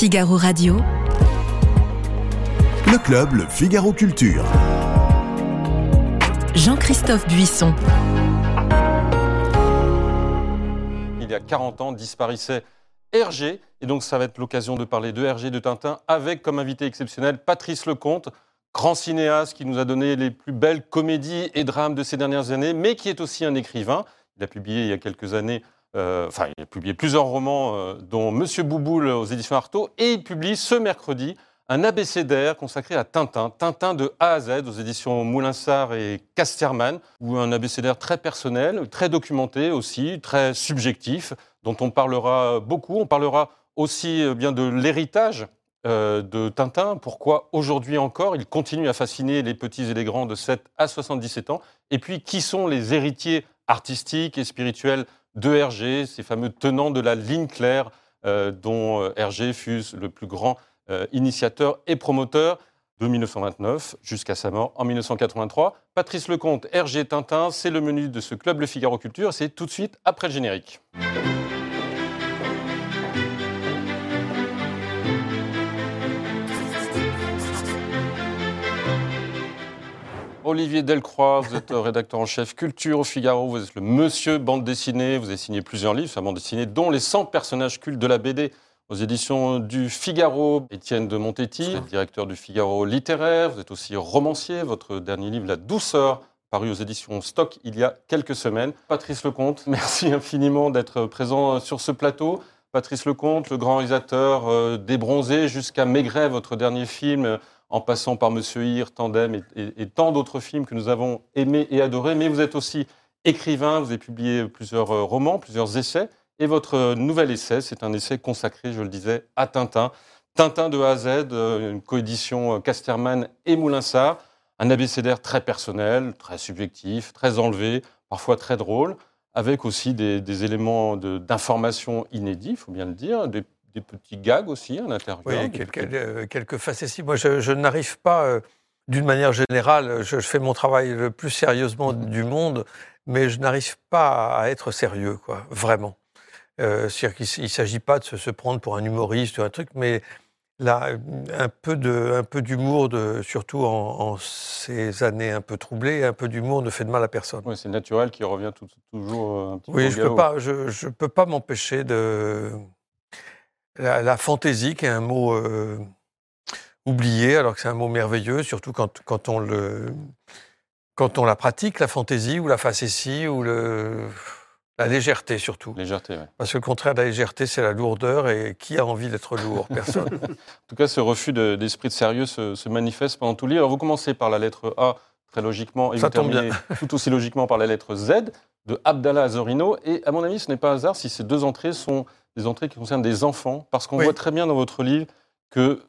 Figaro Radio. Le club, le Figaro Culture. Jean-Christophe Buisson. Il y a 40 ans, disparaissait Hergé. Et donc, ça va être l'occasion de parler de Hergé, de Tintin, avec comme invité exceptionnel Patrice Lecomte, grand cinéaste qui nous a donné les plus belles comédies et drames de ces dernières années, mais qui est aussi un écrivain. Il a publié il y a quelques années, enfin, il a publié plusieurs romans, euh, dont Monsieur Bouboule aux éditions Artaud, et il publie ce mercredi un abécédaire consacré à Tintin, Tintin de A à Z aux éditions Moulinsart et Casterman, ou un abécédaire très personnel, très documenté aussi, très subjectif, dont on parlera beaucoup. On parlera aussi euh, bien de l'héritage euh, de Tintin, pourquoi aujourd'hui encore il continue à fasciner les petits et les grands de 7 à 77 ans, et puis qui sont les héritiers artistiques et spirituels de Hergé, ces fameux tenants de la ligne claire euh, dont euh, Hergé fut le plus grand euh, initiateur et promoteur de 1929 jusqu'à sa mort en 1983. Patrice Lecomte, Hergé Tintin, c'est le menu de ce club Le Figaro Culture, c'est tout de suite après le générique. Olivier Delcroix, vous êtes rédacteur en chef culture au Figaro, vous êtes le monsieur bande dessinée, vous avez signé plusieurs livres sur la bande dessinée, dont les 100 personnages cultes de la BD aux éditions du Figaro. Étienne de Montetti, directeur du Figaro littéraire, vous êtes aussi romancier, votre dernier livre La douceur, paru aux éditions Stock il y a quelques semaines. Patrice Lecomte, merci infiniment d'être présent sur ce plateau. Patrice Lecomte, le grand réalisateur euh, des Bronzés jusqu'à Maigret, votre dernier film en passant par Monsieur Hir, Tandem et, tant d'autres films que nous avons aimés et adorés. Mais vous êtes aussi écrivain, vous avez publié plusieurs euh, romans, plusieurs essais. Et votre euh, nouvel essai, c'est un essai consacré, je le disais, à Tintin. Tintin de A à Z, euh, une coédition Casterman et Moulinsart. Un abécédaire très personnel, très subjectif, très enlevé, parfois très drôle, avec aussi des, éléments d'information inédits, il faut bien le dire, des petits gags aussi à l'intérieur. Oui, quelques, petits- euh, quelques facéties. Moi, je, je n'arrive pas, euh, d'une manière générale, je, je fais mon travail le plus sérieusement du monde, mais je n'arrive pas à être sérieux, quoi, vraiment. Euh, C'est-à-dire qu'il ne s'agit pas de se, se prendre pour un humoriste ou un truc, mais là, un peu de, un peu d'humour, surtout en, en ces années un peu troublées, un peu d'humour ne fait de mal à personne. Ouais, c'est naturel qui revient tout- toujours euh, un petit peu Oui, je peux galop. pas, je, je peux pas m'empêcher de la, la fantaisie, qui est un mot euh, oublié, alors que c'est un mot merveilleux, surtout quand, quand on le quand on la pratique, la fantaisie ou la facétie ou le la légèreté surtout. Légèreté, ouais. Parce que le contraire de la légèreté, c'est la lourdeur, et qui a envie d'être lourd? Personne. En tout cas, ce refus de- d'esprit de, sérieux se, se manifeste pendant tout le livre. Alors, vous commencez par la lettre A, très logiquement, et Ça vous tombe terminez tout aussi logiquement par la lettre Z de Abdallah Azorino. Et à mon avis, ce n'est pas hasard si ces deux entrées sont des entrées qui concernent des enfants, parce qu'on Oui. voit très bien dans votre livre que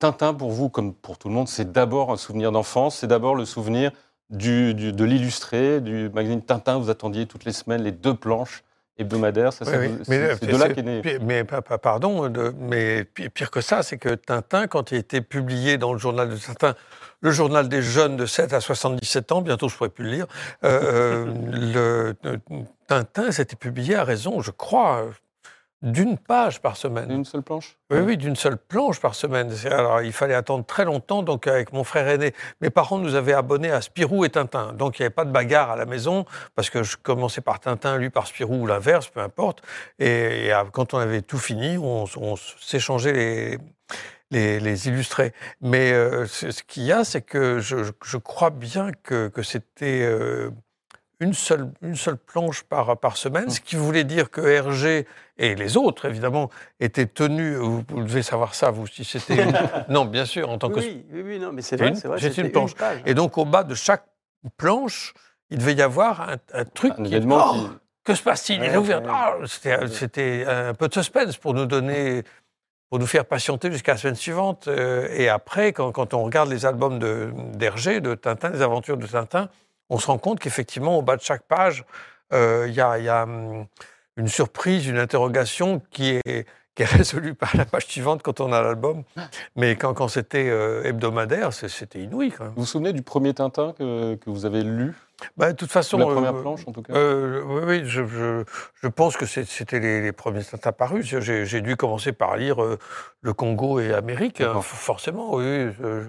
Tintin, pour vous, comme pour tout le monde, c'est d'abord un souvenir d'enfance, c'est d'abord le souvenir du, du- de l'illustré, du magazine Tintin. Vous attendiez toutes les semaines les deux planches hebdomadaires. Ça, Oui, oui. c'est euh, de là qu'est né. Mais pa- pa- pardon, mais pi- pire que ça, c'est que Tintin, quand il a été publié dans le journal de Tintin, le journal des jeunes de 7 à 77 ans, bientôt je ne pourrai plus le lire, euh, euh, le, euh, Tintin s'était publié à raison, je crois, d'une page par semaine. Une seule planche? Oui, oui, d'une seule planche par semaine. Alors, il fallait attendre très longtemps. Donc, avec mon frère aîné, mes parents nous avaient abonnés à Spirou et Tintin. Donc, il n'y avait pas de bagarre à la maison parce que je commençais par Tintin, lui par Spirou ou l'inverse, peu importe. Et, et, ah, quand on avait tout fini, on, on s'échangeait les, les, les illustrés. Mais euh, ce qu'il y a, c'est que je, crois bien que, que c'était euh, une, seule, une seule planche par, par semaine, ce qui voulait dire que Hergé et les autres, évidemment, étaient tenus. Vous, vous devez savoir ça, vous, si c'était. une- non, bien sûr, en tant que. Oui, oui, oui, non, mais c'est vrai, une- c'est vrai. une planche. Et donc, au bas de chaque planche, il devait y avoir un, un truc. Un qui- Oh, qui... Que se passe-t-il? Il Ouais, est ouvert. ouais. Ah, c'était un peu de suspense pour nous donner, pour nous faire patienter jusqu'à la semaine suivante. Euh, Et après, quand, on regarde les albums de- d'Hergé, de, Tintin, les aventures de Tintin, on se rend compte qu'effectivement, au bas de chaque page, euh, il y a, il y a, hum, une surprise, une interrogation qui est, qui est résolu par la page suivante quand on a l'album. Mais quand, quand c'était euh, hebdomadaire, c'était inouï quand même. Vous vous souvenez du premier Tintin que, que vous avez lu? Bah, de toute façon, La première euh, planche, en tout cas euh, oui, oui, je, je- je pense que c'était les, les premiers Tintins parus. J'ai dû commencer par lire Le Congo et Amérique, hein, forcément. Oui, je-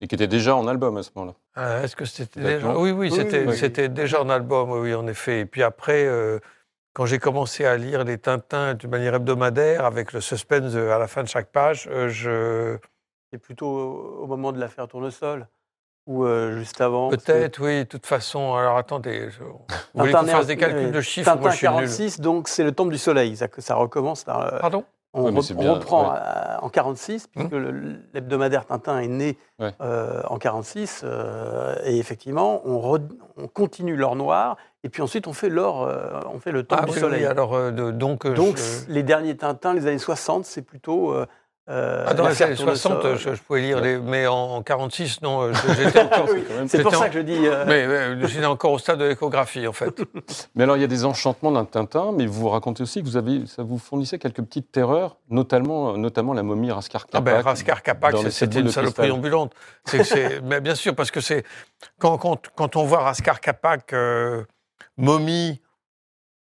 Et qui était déjà en album à ce moment-là. Ah, Est-ce que c'était déjà? Oui, oui, Oui, c'était oui, déjà en album, oui, en effet. Et puis après, quand j'ai commencé à lire les Tintins de manière hebdomadaire, avec le suspense à la fin de chaque page, euh, je C'est plutôt au moment de l'affaire Tournesol ou euh, juste avant. peut-être, oui, de toute façon. Alors attendez, je- vous voulez qu'on fasse des calculs de chiffres Tintin Moi, je suis nul. 46, donc c'est le Temple du Soleil. Ça, ça recommence. là, euh, Pardon? On, Ouais, re- reprend ouais. euh, en 46, puisque le- l'hebdomadaire Tintin est né Ouais. euh, en 46. euh, et effectivement, on, re- on continue l'or noir. Et puis ensuite, on fait l'or, euh, on fait le Temple Ah du oui, Soleil. oui, alors euh, de- donc, donc, je- les derniers Tintins, les années 60, c'est plutôt. Euh, euh, Ah, dans les années 60, Tournesol. je, je pouvais lire, les, mais en, en 46, non, euh, j'étais encore, Oui, c'est pour ça que je dis. euh, mais, mais j'étais encore au stade de l'échographie, en fait. Mais alors, il y a des enchantements d'un Tintin, mais vous racontez aussi que vous avez, ça vous fournissait quelques petites terreurs, notamment, notamment la momie Raskar Ah ben, Kapak. Raskar Kapak, c'était une saloperie ambulante. Mais bien sûr, parce que c'est quand, quand, quand on voit Raskar Kapak, euh, momie,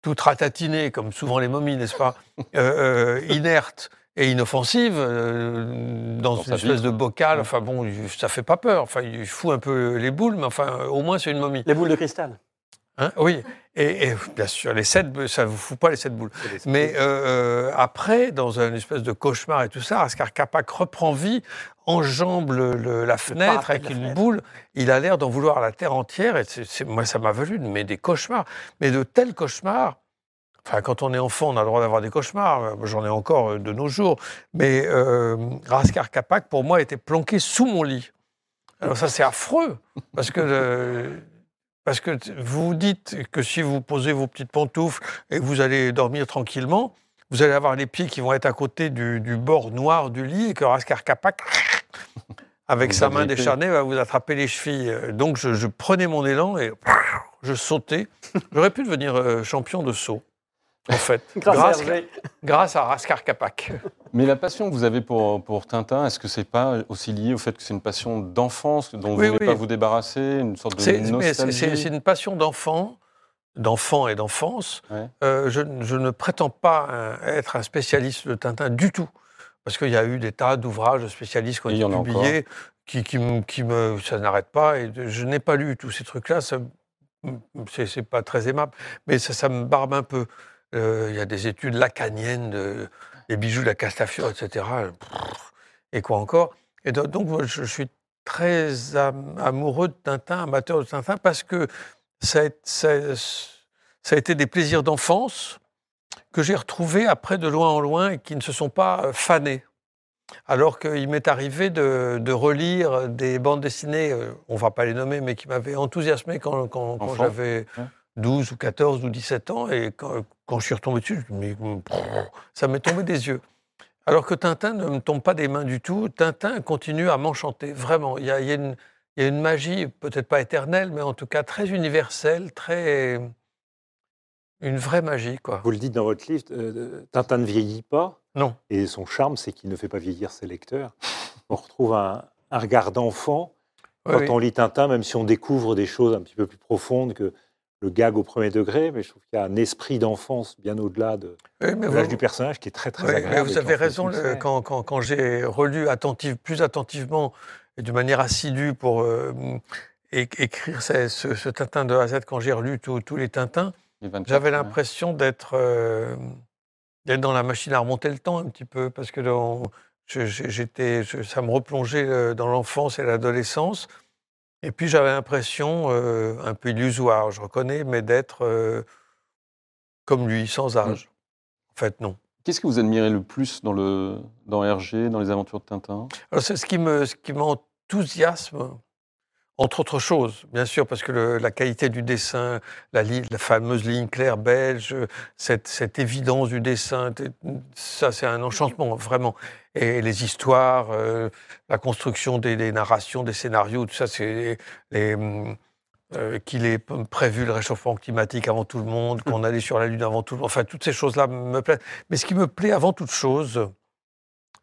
toute ratatinée, comme souvent les momies, n'est-ce pas, euh, euh, inerte et inoffensive, euh, dans, Dans une espèce vie. de bocal. Enfin bon, ça fait pas peur. Enfin, il fout un peu les boules, mais enfin, euh, au moins c'est une momie. Les boules de cristal. Hein oui, et, et bien sûr, les sept, ça vous fout pas les sept boules. Mais euh, après, dans une espèce de cauchemar et tout ça, Ascar Kapak reprend vie, enjambe le- le- la fenêtre avec la une fenêtre. boule. Il a l'air d'en vouloir à la terre entière. Et moi, ça m'a valu mais des cauchemars. Mais de tels cauchemars. Enfin, quand on est enfant, on a le droit d'avoir des cauchemars. J'en ai encore euh, de nos jours. Mais euh, Raskar Kapak, pour moi, était planqué sous mon lit. Alors ça, c'est affreux. Parce que, le- parce que vous vous dites que si vous posez vos petites pantoufles et que vous allez dormir tranquillement, vous allez avoir les pieds qui vont être à côté du, du bord noir du lit et que Raskar Kapak, avec Vous sa main décharnée, va vous attraper les chevilles. Donc je, je prenais mon élan et je sautais. J'aurais pu devenir euh, champion de saut, en fait, Grâce, grâce, à grâce à Raskar Kapak. Mais la passion que vous avez pour, pour Tintin, est-ce que c'est pas aussi lié au fait que c'est une passion d'enfance dont vous Oui, ne voulez oui. pas vous débarrasser, une sorte de nostalgie c'est- c'est une passion d'enfant, d'enfant et d'enfance. Ouais. Euh, je, je ne prétends pas un- être un spécialiste de Tintin du tout, parce qu'il y a eu des tas d'ouvrages de spécialistes qui ont été publiés, qui, qui, me- qui me, ça n'arrête pas, et je n'ai pas lu tous ces trucs-là. C'est c'est pas très aimable, mais ça, ça me barbe un peu. Euh, Il y a des études lacaniennes, de, les bijoux de la Castafiore, etc. Et quoi encore? Et do- donc, je, suis très am- amoureux de Tintin, amateur de Tintin, parce que ça a, ça- ça a été des plaisirs d'enfance que j'ai retrouvés après de loin en loin et qui ne se sont pas euh, fanés. Alors qu'il m'est arrivé de, de relire des bandes dessinées, euh, on ne va pas les nommer, mais qui m'avaient enthousiasmé quand, quand- quand Enfant. j'avais. 12 ou 14 ou 17 ans. Et quand, quand je suis retombé dessus, je me dis, mais, pff, ça m'est tombé des yeux. Alors que Tintin ne me tombe pas des mains du tout. Tintin continue à m'enchanter, vraiment. Il y a, il y a une, il y a une magie, peut-être pas éternelle, mais en tout cas très universelle, très. Une vraie magie, quoi. Vous le dites dans votre livre, euh, Tintin ne vieillit pas. Non. Et son charme, c'est qu'il ne fait pas vieillir ses lecteurs. On retrouve un, un regard d'enfant quand oui. on lit Tintin, même si on découvre des choses un petit peu plus profondes que le gag au premier degré. Mais je trouve qu'il y a un esprit d'enfance bien au-delà de, Oui, l'âge du personnage qui est très très Oui, mais agréable. vous avez raison. le quand quand- quand j'ai relu attentive, plus attentivement et de manière assidue pour euh, écrire ce, ce- ce Tintin de A à Z, quand j'ai relu tous les Tintins, les 24, j'avais ouais. l'impression d'être euh, d'être dans la machine à remonter le temps un petit peu, parce que dans- je- je- j'étais, ça me replongeait euh, dans l'enfance et l'adolescence. Et puis j'avais l'impression, euh, un peu illusoire, je reconnais, mais d'être euh, comme lui, sans âge. En fait, non. Qu'est-ce que vous admirez le plus dans, le, dans Hergé, dans les aventures de Tintin? Alors, c'est ce qui me, ce qui m'enthousiasme, entre autres choses, bien sûr, parce que le- la qualité du dessin, la, la fameuse ligne claire belge, cette, cette évidence du dessin, ça c'est un enchantement, vraiment. Et les histoires, euh, la construction des, des narrations, des scénarios, tout ça, c'est les, hum, euh, qu'il ait prévu le réchauffement climatique avant tout le monde, qu'on allait sur la Lune avant tout le monde. Enfin, toutes ces choses-là me plaisent. Mais ce qui me plaît avant toute chose,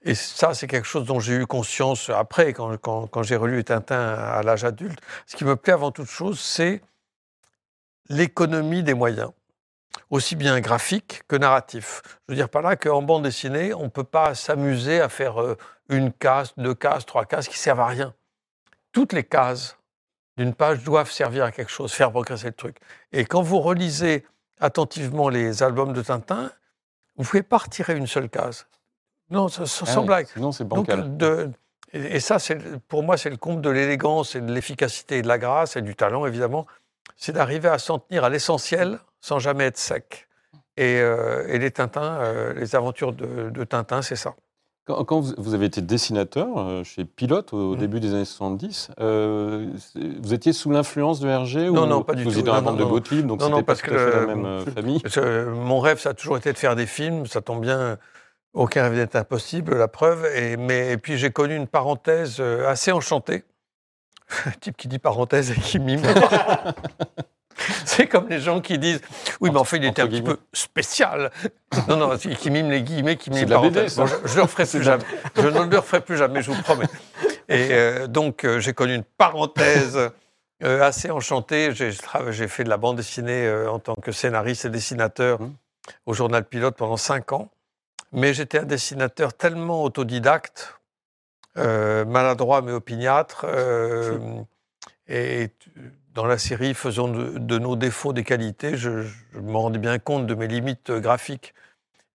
et ça, c'est quelque chose dont j'ai eu conscience après, quand, quand- quand j'ai relu Tintin à l'âge adulte, ce qui me plaît avant toute chose, c'est l'économie des moyens, aussi bien graphique que narratif. Je veux dire par là qu'en bande dessinée, on ne peut pas s'amuser à faire euh, une case, deux cases, trois cases qui servent à rien. Toutes les cases d'une page doivent servir à quelque chose, faire progresser le truc. Et quand vous relisez attentivement les albums de Tintin, vous ne pouvez pas retirer une seule case. Non, sans, sans Ah oui, blague. Sinon, c'est Donc, bancal. de- et, et ça, pour moi, c'est le comble de l'élégance et de l'efficacité et de la grâce et du talent, évidemment. C'est d'arriver à s'en tenir à l'essentiel sans jamais être sec. Et, euh, et les Tintins, euh, les aventures de, de Tintin, c'est ça. Quand, quand vous, vous avez été dessinateur euh, chez Pilote au, Mhm. début des années 70, euh, c'est- vous étiez sous l'influence de Hergé Non, ou non, pas du vous tout. étiez dans la bande de. Gottlieb, donc c'était pas tout à fait la même famille? Mon rêve, ça a toujours été de faire des films. Ça tombe bien. Aucun rêve n'est impossible, la preuve. Et, mais, et puis j'ai connu une parenthèse assez enchantée. Type qui dit parenthèse et qui mime. C'est comme les gens qui disent Oui, mais en fait, il était un petit peu spécial. Non, non, qui mime les guillemets, qui mime de la BD, parenthèse. ça. Bon, je, je le referai plus jamais. Je ne le referai plus jamais, je vous promets. Et euh, donc, euh, j'ai connu une parenthèse euh, assez enchantée. J'ai fait de la bande dessinée euh, en tant que scénariste et dessinateur Mhm. au journal Pilote pendant cinq ans. Mais j'étais un dessinateur tellement autodidacte, euh, maladroit mais opiniâtre. et dans la série, faisant de, de nos défauts des qualités, je, je me rendais bien compte de mes limites graphiques.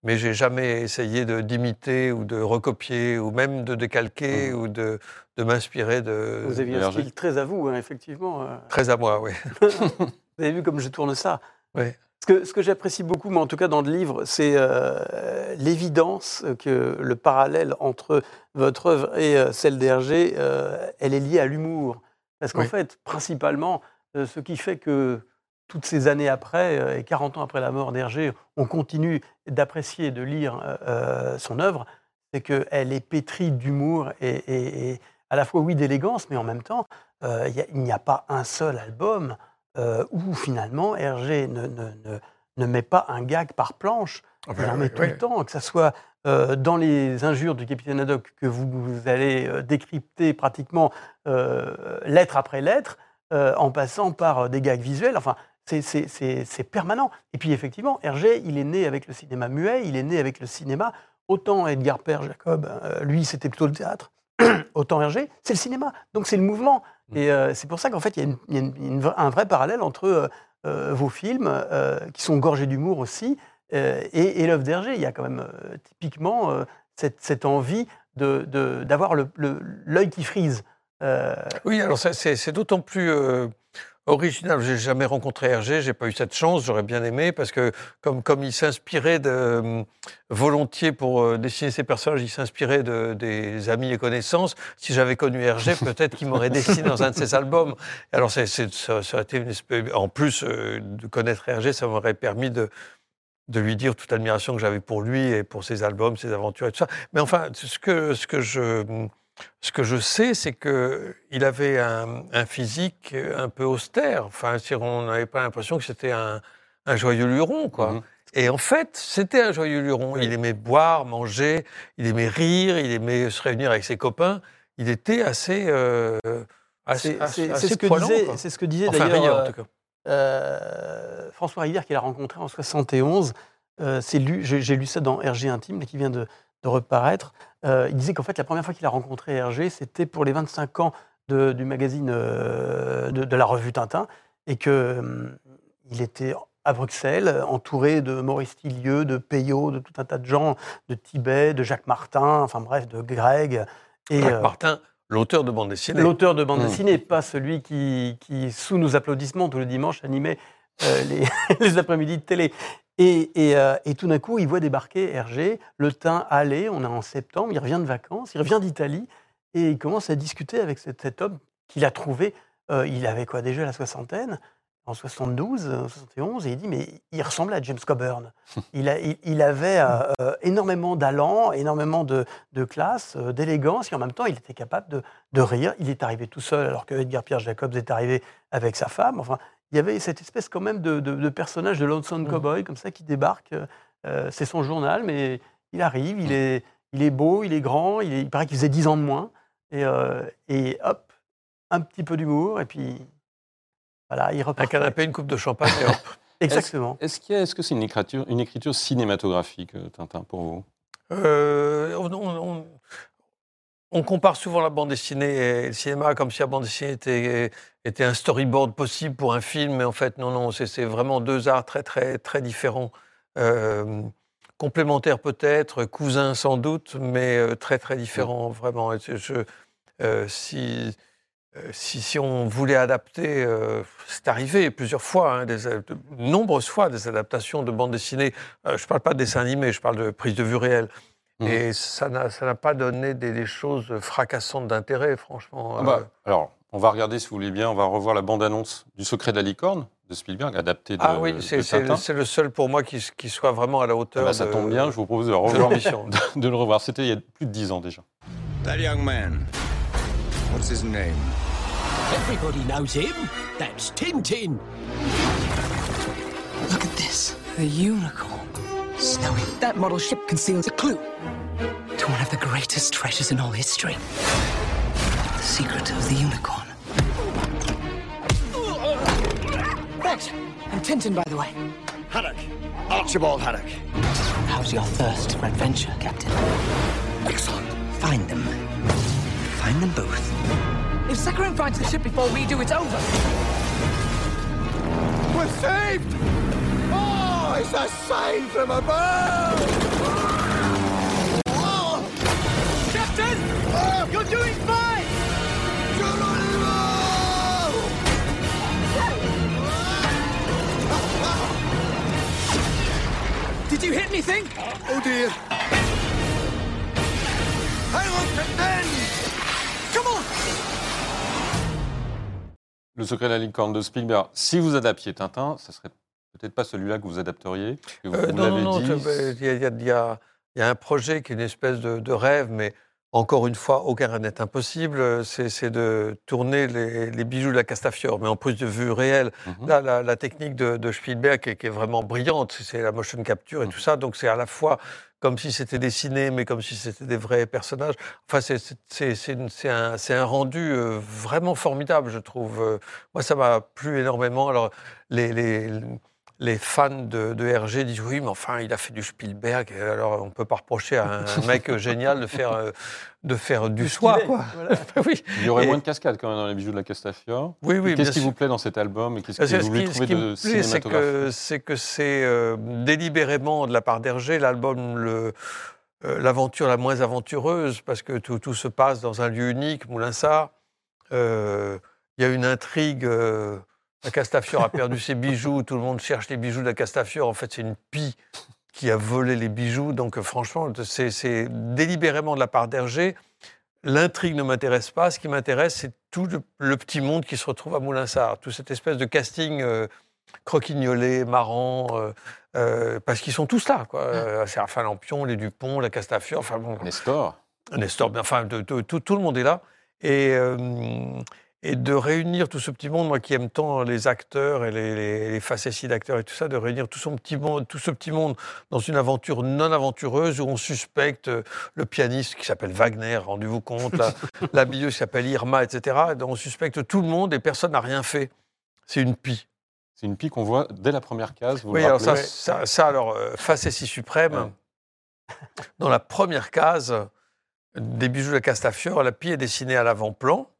Mais j'ai jamais essayé d'imiter ou de recopier ou même de décalquer ou de, de m'inspirer de. Vous aviez un style très à vous, hein, effectivement. euh. Très à moi, oui. Vous avez vu comme je tourne ça Oui. Ce que, j'apprécie beaucoup, mais en tout cas dans le livre, c'est euh, l'évidence que le parallèle entre votre œuvre et euh, celle d'Hergé, euh, elle est liée à l'humour. Parce qu'en Oui. fait, principalement, ce qui fait que toutes ces années après, euh, et 40 ans après la mort d'Hergé, on continue d'apprécier et de lire euh, euh, son œuvre, c'est qu'elle est pétrie d'humour et, et- et à la fois, oui, d'élégance, mais en même temps, euh, il y a- il n'y a pas un seul album euh, où finalement Hergé ne, ne, ne, ne met pas un gag par planche. Il en met tout le temps, que ce soit euh, dans les injures du capitaine Haddock que vous, vous allez euh, décrypter pratiquement euh, lettre après lettre, euh, en passant par euh, des gags visuels. Enfin, c'est- permanent. Et puis effectivement, Hergé, il est né avec le cinéma muet, il est né avec le cinéma. Autant Edgar Père Jacob, euh, lui, c'était plutôt le théâtre. Autant Hergé, c'est le cinéma. Donc c'est le mouvement. Et euh, c'est pour ça qu'en fait, il y a, une- il y a une- une vra- un vrai parallèle entre vos films, qui sont gorgés d'humour aussi, et, et l'œuvre d'Hergé. Il y a quand même typiquement cette, cette envie de- de- d'avoir le- l'œil qui frise. Euh, Oui, alors c'est d'autant plus euh, original. J'ai jamais rencontré Hergé, j'ai pas eu cette chance, j'aurais bien aimé parce que comme comme il s'inspirait de euh, volontiers pour euh, dessiner ses personnages, il s'inspirait de, des amis et connaissances. Si j'avais connu Hergé, peut-être qu'il m'aurait dessiné dans un de ses albums. Alors c'est ça, ça a été une espèce, en plus de connaître Hergé, ça m'aurait permis de de lui dire toute l'admiration que j'avais pour lui et pour ses albums, ses aventures et tout ça. Mais enfin, ce que, ce que je, ce que je sais, c'est qu'il avait un, un physique un peu austère. Enfin, on n'avait pas l'impression que c'était un, un joyeux luron, quoi. Mhm. Et en fait, c'était un joyeux luron. Il aimait boire, manger, il aimait rire, il aimait se réunir avec ses copains. Il était assez, euh, assez, c'est assez- c'est- assez c'est ce que disait, quoi. c'est ce que disait Enfin, d'ailleurs euh, euh, François Rivière qu'il a rencontré en 71. Euh, c'est lu, j'ai lu ça dans Hergé Intime, qui vient de, de reparaître. Euh, il disait qu'en fait, la première fois qu'il a rencontré Hergé, c'était pour les 25 ans de- du magazine euh, de, de la revue Tintin, et que hum, il était à Bruxelles, entouré de Maurice Tillieu, de Peyo, de tout un tas de gens, de Tibet, de Jacques Martin, enfin bref, de Greg. Et, Jacques euh, Martin, l'auteur de bande dessinée. L'auteur de bande Mmh. dessinée, pas celui qui, qui, sous nos applaudissements tous les dimanches, animait euh, les, les après-midi de télé. Et, et, euh, et tout d'un coup, il voit débarquer Hergé, le teint allé, on est en septembre, il revient de vacances, il revient d'Italie, et il commence à discuter avec cet, cet homme qu'il a trouvé, euh, il avait quoi déjà la soixantaine, en 72, euh, 71, et il dit mais il ressemblait à James Coburn. il, a- il- il avait euh, euh, énormément d'allant, énormément de, de classe, euh, d'élégance, et en même temps il était capable de, de rire. Il est arrivé tout seul, alors que Edgar Pierre Jacobs est arrivé avec sa femme. Enfin, il y avait cette espèce quand même de, de- de personnage de Lonesome Cowboy comme ça qui débarque. Euh, c'est son journal, mais il arrive, il est, il est beau, il est grand, il, est- il paraît qu'il faisait 10 ans de moins, et, euh, et hop, un petit peu d'humour, et puis voilà, il Un repart. canapé, une coupe de champagne et hop. Exactement. Est-ce qu'il y a- est-ce que c'est une écriture, une écriture cinématographique, euh, Tintin, pour vous? Euh, on, on- on- compare souvent la bande dessinée et le cinéma comme si la bande dessinée était, était un storyboard possible pour un film, mais en fait, non, non, c'est vraiment deux arts très, très, très différents. Euh, complémentaires peut-être, cousins sans doute, mais euh, très, très différents, vraiment. Je- euh, si, si, si on voulait adapter, euh, c'est arrivé plusieurs fois, hein, des, de nombreuses fois, des adaptations de bandes dessinées. Je ne parle pas de dessin animé, je parle de prise de vue réelle. Mhm. Et ça n'a ça n'a pas donné des, des choses fracassantes d'intérêt, franchement. Ah Euh, bah, Alors, on va regarder, si vous voulez bien, on va revoir la bande-annonce du Secret de la licorne de Spielberg, adaptée de, ah oui, de c'est le, c'est le seul pour moi qui, qui soit vraiment à la Ah hauteur bah, ça de, tombe bien, je vous propose de le revoir. de le revoir. C'était il y a plus de dix ans déjà. That young man. What's his name? Everybody knows him. That's Tintin. Look at this. The unicorn. Snowy. That model ship conceals a clue to one of the greatest treasures in all history. The secret of the unicorn. Thanks. I'm Tintin, by the way. Haddock. Archibald Haddock. How's your thirst for adventure, Captain? Excellent. Find them. Find them both. If Sakharine finds the ship before we do, it's over. We're saved! It's a sign from above! Oh! Captain! You're doing fine! Geronimo! Did you hit anything? Oh dear! Hang on, Captain! Come on! Le Secret de la licorne de Spielberg. Si vous adaptiez Tintin, ça serait peut-être pas celui-là que vous adapteriez. que vous Euh, vous non, non, non, il y, a- il y a- il y a- il y a un projet qui est une espèce de, de rêve, mais encore une fois, aucun rêve n'est impossible. C'est c'est de tourner les, les bijoux de la Castafiore, mais en plus de vue réelle. Mhm. Là, la, la technique de, de Spielberg est, qui est vraiment brillante, c'est la motion capture et Mhm. tout ça. Donc c'est à la fois comme si c'était dessiné, mais comme si c'était des vrais personnages. Enfin, c'est- un, rendu euh, vraiment formidable, je trouve. Euh, Moi, ça m'a plu énormément. Alors, les, les, les fans de, de Hergé disent oui, mais enfin, il a fait du Spielberg. Alors, on ne peut pas reprocher à un, mec génial de faire, euh, de faire du soi. Stylé, Quoi. voilà. oui, Il y aurait Et- moins de cascades quand même dans les bijoux de la Castafiore. oui, oui. qu'est-ce qui sûr. vous plaît dans cet album et qu'est-ce que vous ce voulez trouver qui de plaît, c'est cinématographique que c'est que c'est euh, délibérément de la part d'Hergé l'album le euh, l'aventure la moins aventureuse parce que tout, tout se passe dans un lieu unique, Moulinsart. Euh, Il y a une intrigue. La Castafiore a perdu ses bijoux. Tout le monde cherche les bijoux de la Castafiore. En fait, c'est une pie qui a volé les bijoux. Donc, franchement, c'est- c'est délibérément de la part d'Hergé. L'intrigue ne m'intéresse pas. Ce qui m'intéresse, c'est tout le, le petit monde qui se retrouve à Moulinsart. Toute cette espèce de casting euh, croquignolé, marrant, euh, euh, parce qu'ils sont tous là. Quoi. Euh, Séraphin Lampion, les Dupont, la Castafiore, enfin bon, Nestor. Nestor, mais enfin, de- de- tout, tout le monde est là. Et, euh, et de réunir tout ce petit monde, moi qui aime tant les acteurs et les, les, les facéties d'acteurs et tout ça, de réunir tout, son petit monde, tout ce petit monde dans une aventure non aventureuse où on suspecte euh, le pianiste qui s'appelle Wagner, rendez-vous compte, la, la qui s'appelle Irma, etc. Et on suspecte tout le monde et personne n'a rien fait. C'est une pie. C'est une pique qu'on voit dès la première case. Vous Oui, le alors ça, ça, ça, alors, euh, facétie suprême, Ouais. dans la première case des bijoux de Castafiore, la pie est dessinée à l'avant-plan.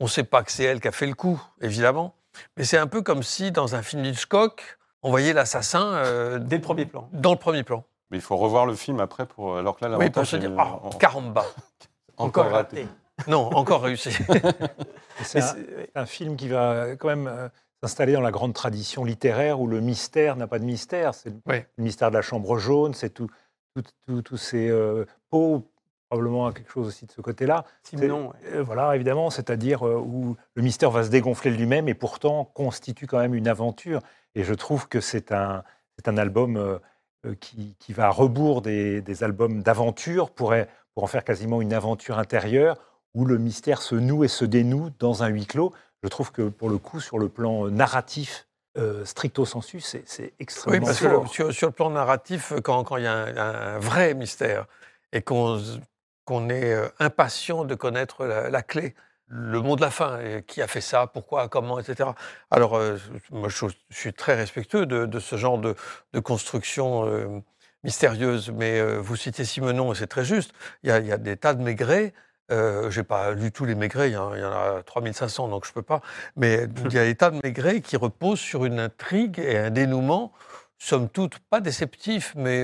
On ne sait pas que c'est elle qui a fait le coup, évidemment. Mais c'est un peu comme si, dans un film d'Hitchcock, on voyait l'assassin euh, Dès le premier plan. dans le premier plan. Mais il faut revoir le film après pour. Alors que là, Oui, pour se dire, ah, euh, en- caramba. encore raté. Non, encore réussi. C'est un, un film qui va quand même euh, s'installer dans la grande tradition littéraire où le mystère n'a pas de mystère. C'est le, Oui. le mystère de la chambre jaune, c'est tout- tout- tout- tous ces euh, pots probablement quelque chose aussi de ce côté-là. Simenon, C'est- euh, voilà, évidemment, c'est-à-dire euh, où le mystère va se dégonfler de lui-même et pourtant constitue quand même une aventure. Et je trouve que c'est un, c'est un album euh, qui, qui va à rebours des, des albums d'aventure pour, pour en faire quasiment une aventure intérieure où le mystère se noue et se dénoue dans un huis clos. Je trouve que pour le coup, sur le plan narratif, euh, stricto sensu, c'est c'est Oui, extrêmement parce que fort. sur, sur le plan narratif, quand, quand il y a un, un vrai mystère et qu'on qu'on est euh, impatient de connaître la, clé, le mot de la fin, qui a fait ça, pourquoi, comment, etc. Alors, euh, je suis très respectueux de, ce genre de, construction euh, mystérieuse, mais vous citez Simenon, et c'est très juste. Il y a, des tas de maigrets. Euh, j'ai pas lu tous les maigrets, il y, en, y en a 3500, donc je peux pas. Mais il y a des tas de maigrets qui reposent sur une intrigue et un dénouement, somme toute, pas déceptif, mais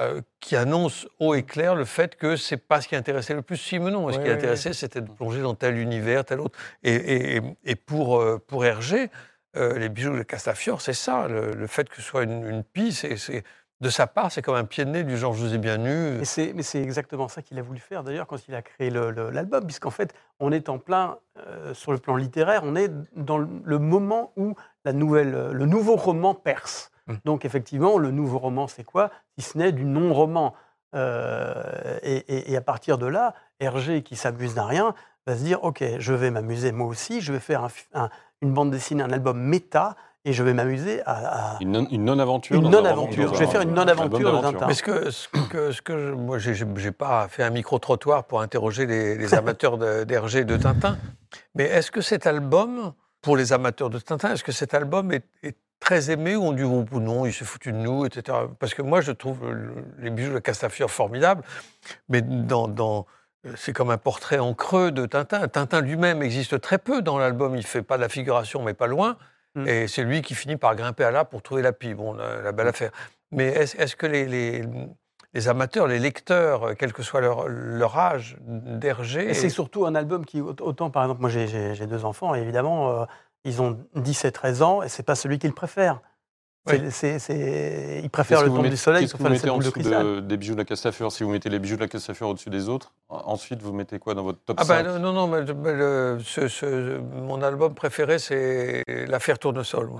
euh, qui annonce haut et clair le fait que c'est pas ce qui intéressait le plus Simenon. Et ce qui ouais, intéressait, c'était de plonger dans tel univers, tel autre. Et, et- et- et pour, euh, pour Hergé, euh, les bijoux de Castafiore, c'est ça. Le, le fait que ce soit une, une pie, c'est, de sa part, c'est comme un pied de nez du genre Je vous ai bien nu. Et c'est- mais c'est exactement ça qu'il a voulu faire d'ailleurs quand il a créé l'album, puisqu'en fait, on est en plein, euh, sur le plan littéraire, on est dans le, le moment où la nouvelle, le nouveau roman perce. Mm. Donc effectivement, le nouveau roman, c'est quoi? Si ce n'est du non-roman. Euh, et, et- et à partir de là, Hergé, qui s'amuse d'un rien, va se dire, OK, je vais m'amuser moi aussi, je vais faire un un- une bande dessinée, un album méta, et je vais m'amuser à, à- Une non- une non-aventure. Une un non-aventure. Je vais faire un- une un non-aventure dans d'aventure. Tintin. Mais ce que, ce que, ce que je- moi, j'ai- j'ai j'ai pas fait un micro-trottoir pour interroger les, les amateurs de- d'Hergé et de Tintin. Mais est-ce que cet album, pour les amateurs de Tintin, est-ce que cet album est, est très aimé ou on dit oh, non, il s'est foutu de nous, etc. Parce que moi, je trouve le- les bijoux de Castafiore formidables, mais dans, dans- c'est comme un portrait en creux de Tintin. Tintin lui-même existe très peu dans l'album. Il fait pas de la figuration, mais pas loin. Mm. Et c'est lui qui finit par grimper à l'arbre pour trouver la pie. Bon, la, la belle affaire. Mais est-ce que les, les- les amateurs, les lecteurs, quel que soit leur, leur âge d'Hergé, Et c'est surtout un album qui, aut- autant par exemple, moi j'ai- deux enfants, et évidemment, euh, ils ont 10 et 13 ans, et c'est pas celui qu'ils préfèrent. Ils préfèrent le mettez- du soleil, sauf la mettez en boule de cristal. de- des bijoux de la Castafiore? Si vous mettez les bijoux de la Castafiore au-dessus des autres, en- ensuite vous mettez quoi dans votre top Ah 5 ben non, non, mais, mais le- ce- ce- mon album préféré, c'est L'affaire Tournesol.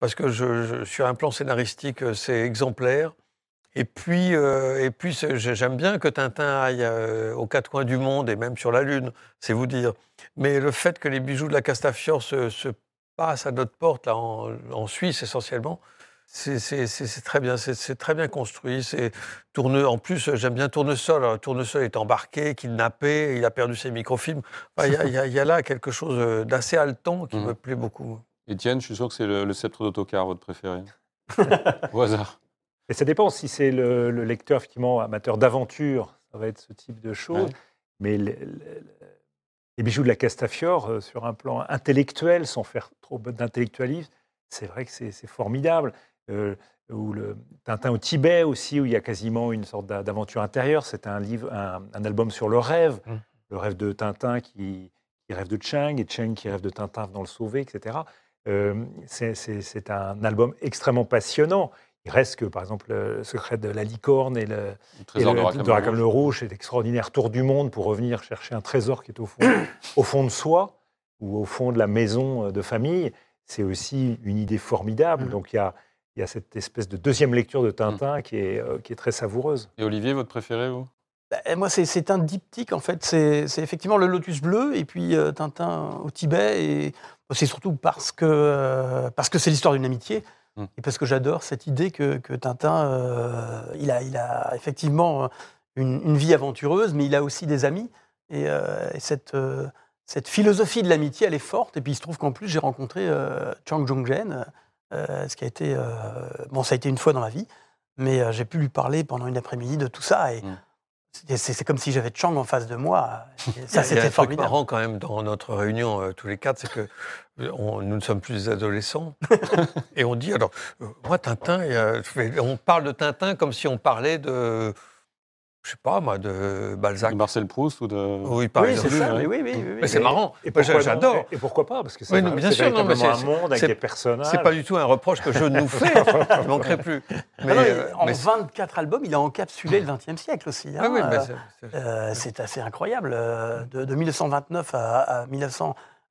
Parce que je, je- sur un plan scénaristique, euh, c'est exemplaire. Et puis, euh, et puis j'aime bien que Tintin aille euh, aux quatre coins du monde et même sur la Lune, c'est vous dire. Mais le fait que les bijoux de la Castafiore se, se passent à notre porte, là, en, en Suisse essentiellement, c'est très bien, c'est très bien construit. C'est tourne, en plus, j'aime bien Tournesol. Tournesol est embarqué, kidnappé, il a perdu ses microfilms. Enfin, Il y, a- y y là quelque chose d'assez haletant qui Mhm. me plaît beaucoup. Étienne, je suis sûr que c'est le, le sceptre d'autocar, votre préféré. Au hasard. Et ça dépend si c'est le, le lecteur effectivement amateur d'aventure, ça va être ce type de choses. Ouais. Mais le- le- les bijoux de la Castafiore, euh, sur un plan intellectuel, sans faire trop d'intellectualisme, c'est vrai que c'est formidable. Euh, ou le Tintin au Tibet aussi, où il y a quasiment une sorte d'a- d'aventure intérieure. C'est un livre, un, un album sur le rêve, Mm. le rêve de Tintin qui, qui rêve de Cheng et Cheng qui rêve de Tintin venant le sauver, etc. Euh, c'est un album extrêmement passionnant. Il reste que, par exemple, le secret de la licorne et le, Le et trésor le- de Rackham Rouge. le Rouge, cet extraordinaire tour du monde pour revenir chercher un trésor qui est au fond, au fond de soi ou au fond de la maison euh, de famille. C'est aussi une idée formidable. Mm. Donc il y a, il y a cette espèce de deuxième lecture de Mm. Tintin qui, est, euh, qui est très savoureuse. Et Olivier, votre préféré, vous? Bah, et moi, c'est- un diptyque, en fait. C'est c'est effectivement le Lotus bleu et puis euh, Tintin au Tibet. Et c'est surtout parce que euh, parce que c'est l'histoire d'une amitié Mm. et parce que j'adore cette idée que, que Tintin, euh, il, a, il a effectivement une, une vie aventureuse, mais il a aussi des amis. Et, euh, et cette, euh, cette philosophie de l'amitié, elle est forte. Et puis il se trouve qu'en plus, j'ai rencontré euh, Chang Jung-jen, euh, ce qui a été... euh, bon, ça a été une fois dans ma vie, mais euh, j'ai pu lui parler pendant une après-midi de tout ça. Et Mm. C'est comme si j'avais Chang en face de moi. Ça, c'était formidable. marrant quand même dans notre réunion euh, tous les quatre, c'est que euh, on- nous ne sommes plus des adolescents et on dit alors euh, moi Tintin, on parle de Tintin comme si on parlait de je ne sais pas moi, de Balzac. De Marcel Proust ou de. Oui, par oui, exemple. C'est ça, oui, oui, oui. Mais c'est marrant. Et j'adore. Et pourquoi pas Parce que c'est un monde avec des personnages. C'est pas du tout un reproche que je nous fais. je ne manquerai plus. Ah mais, euh, en 24 albums, il a encapsulé le XXe siècle aussi. Hein. Ah oui, euh, c'est assez incroyable. Euh, de, 1929 à, à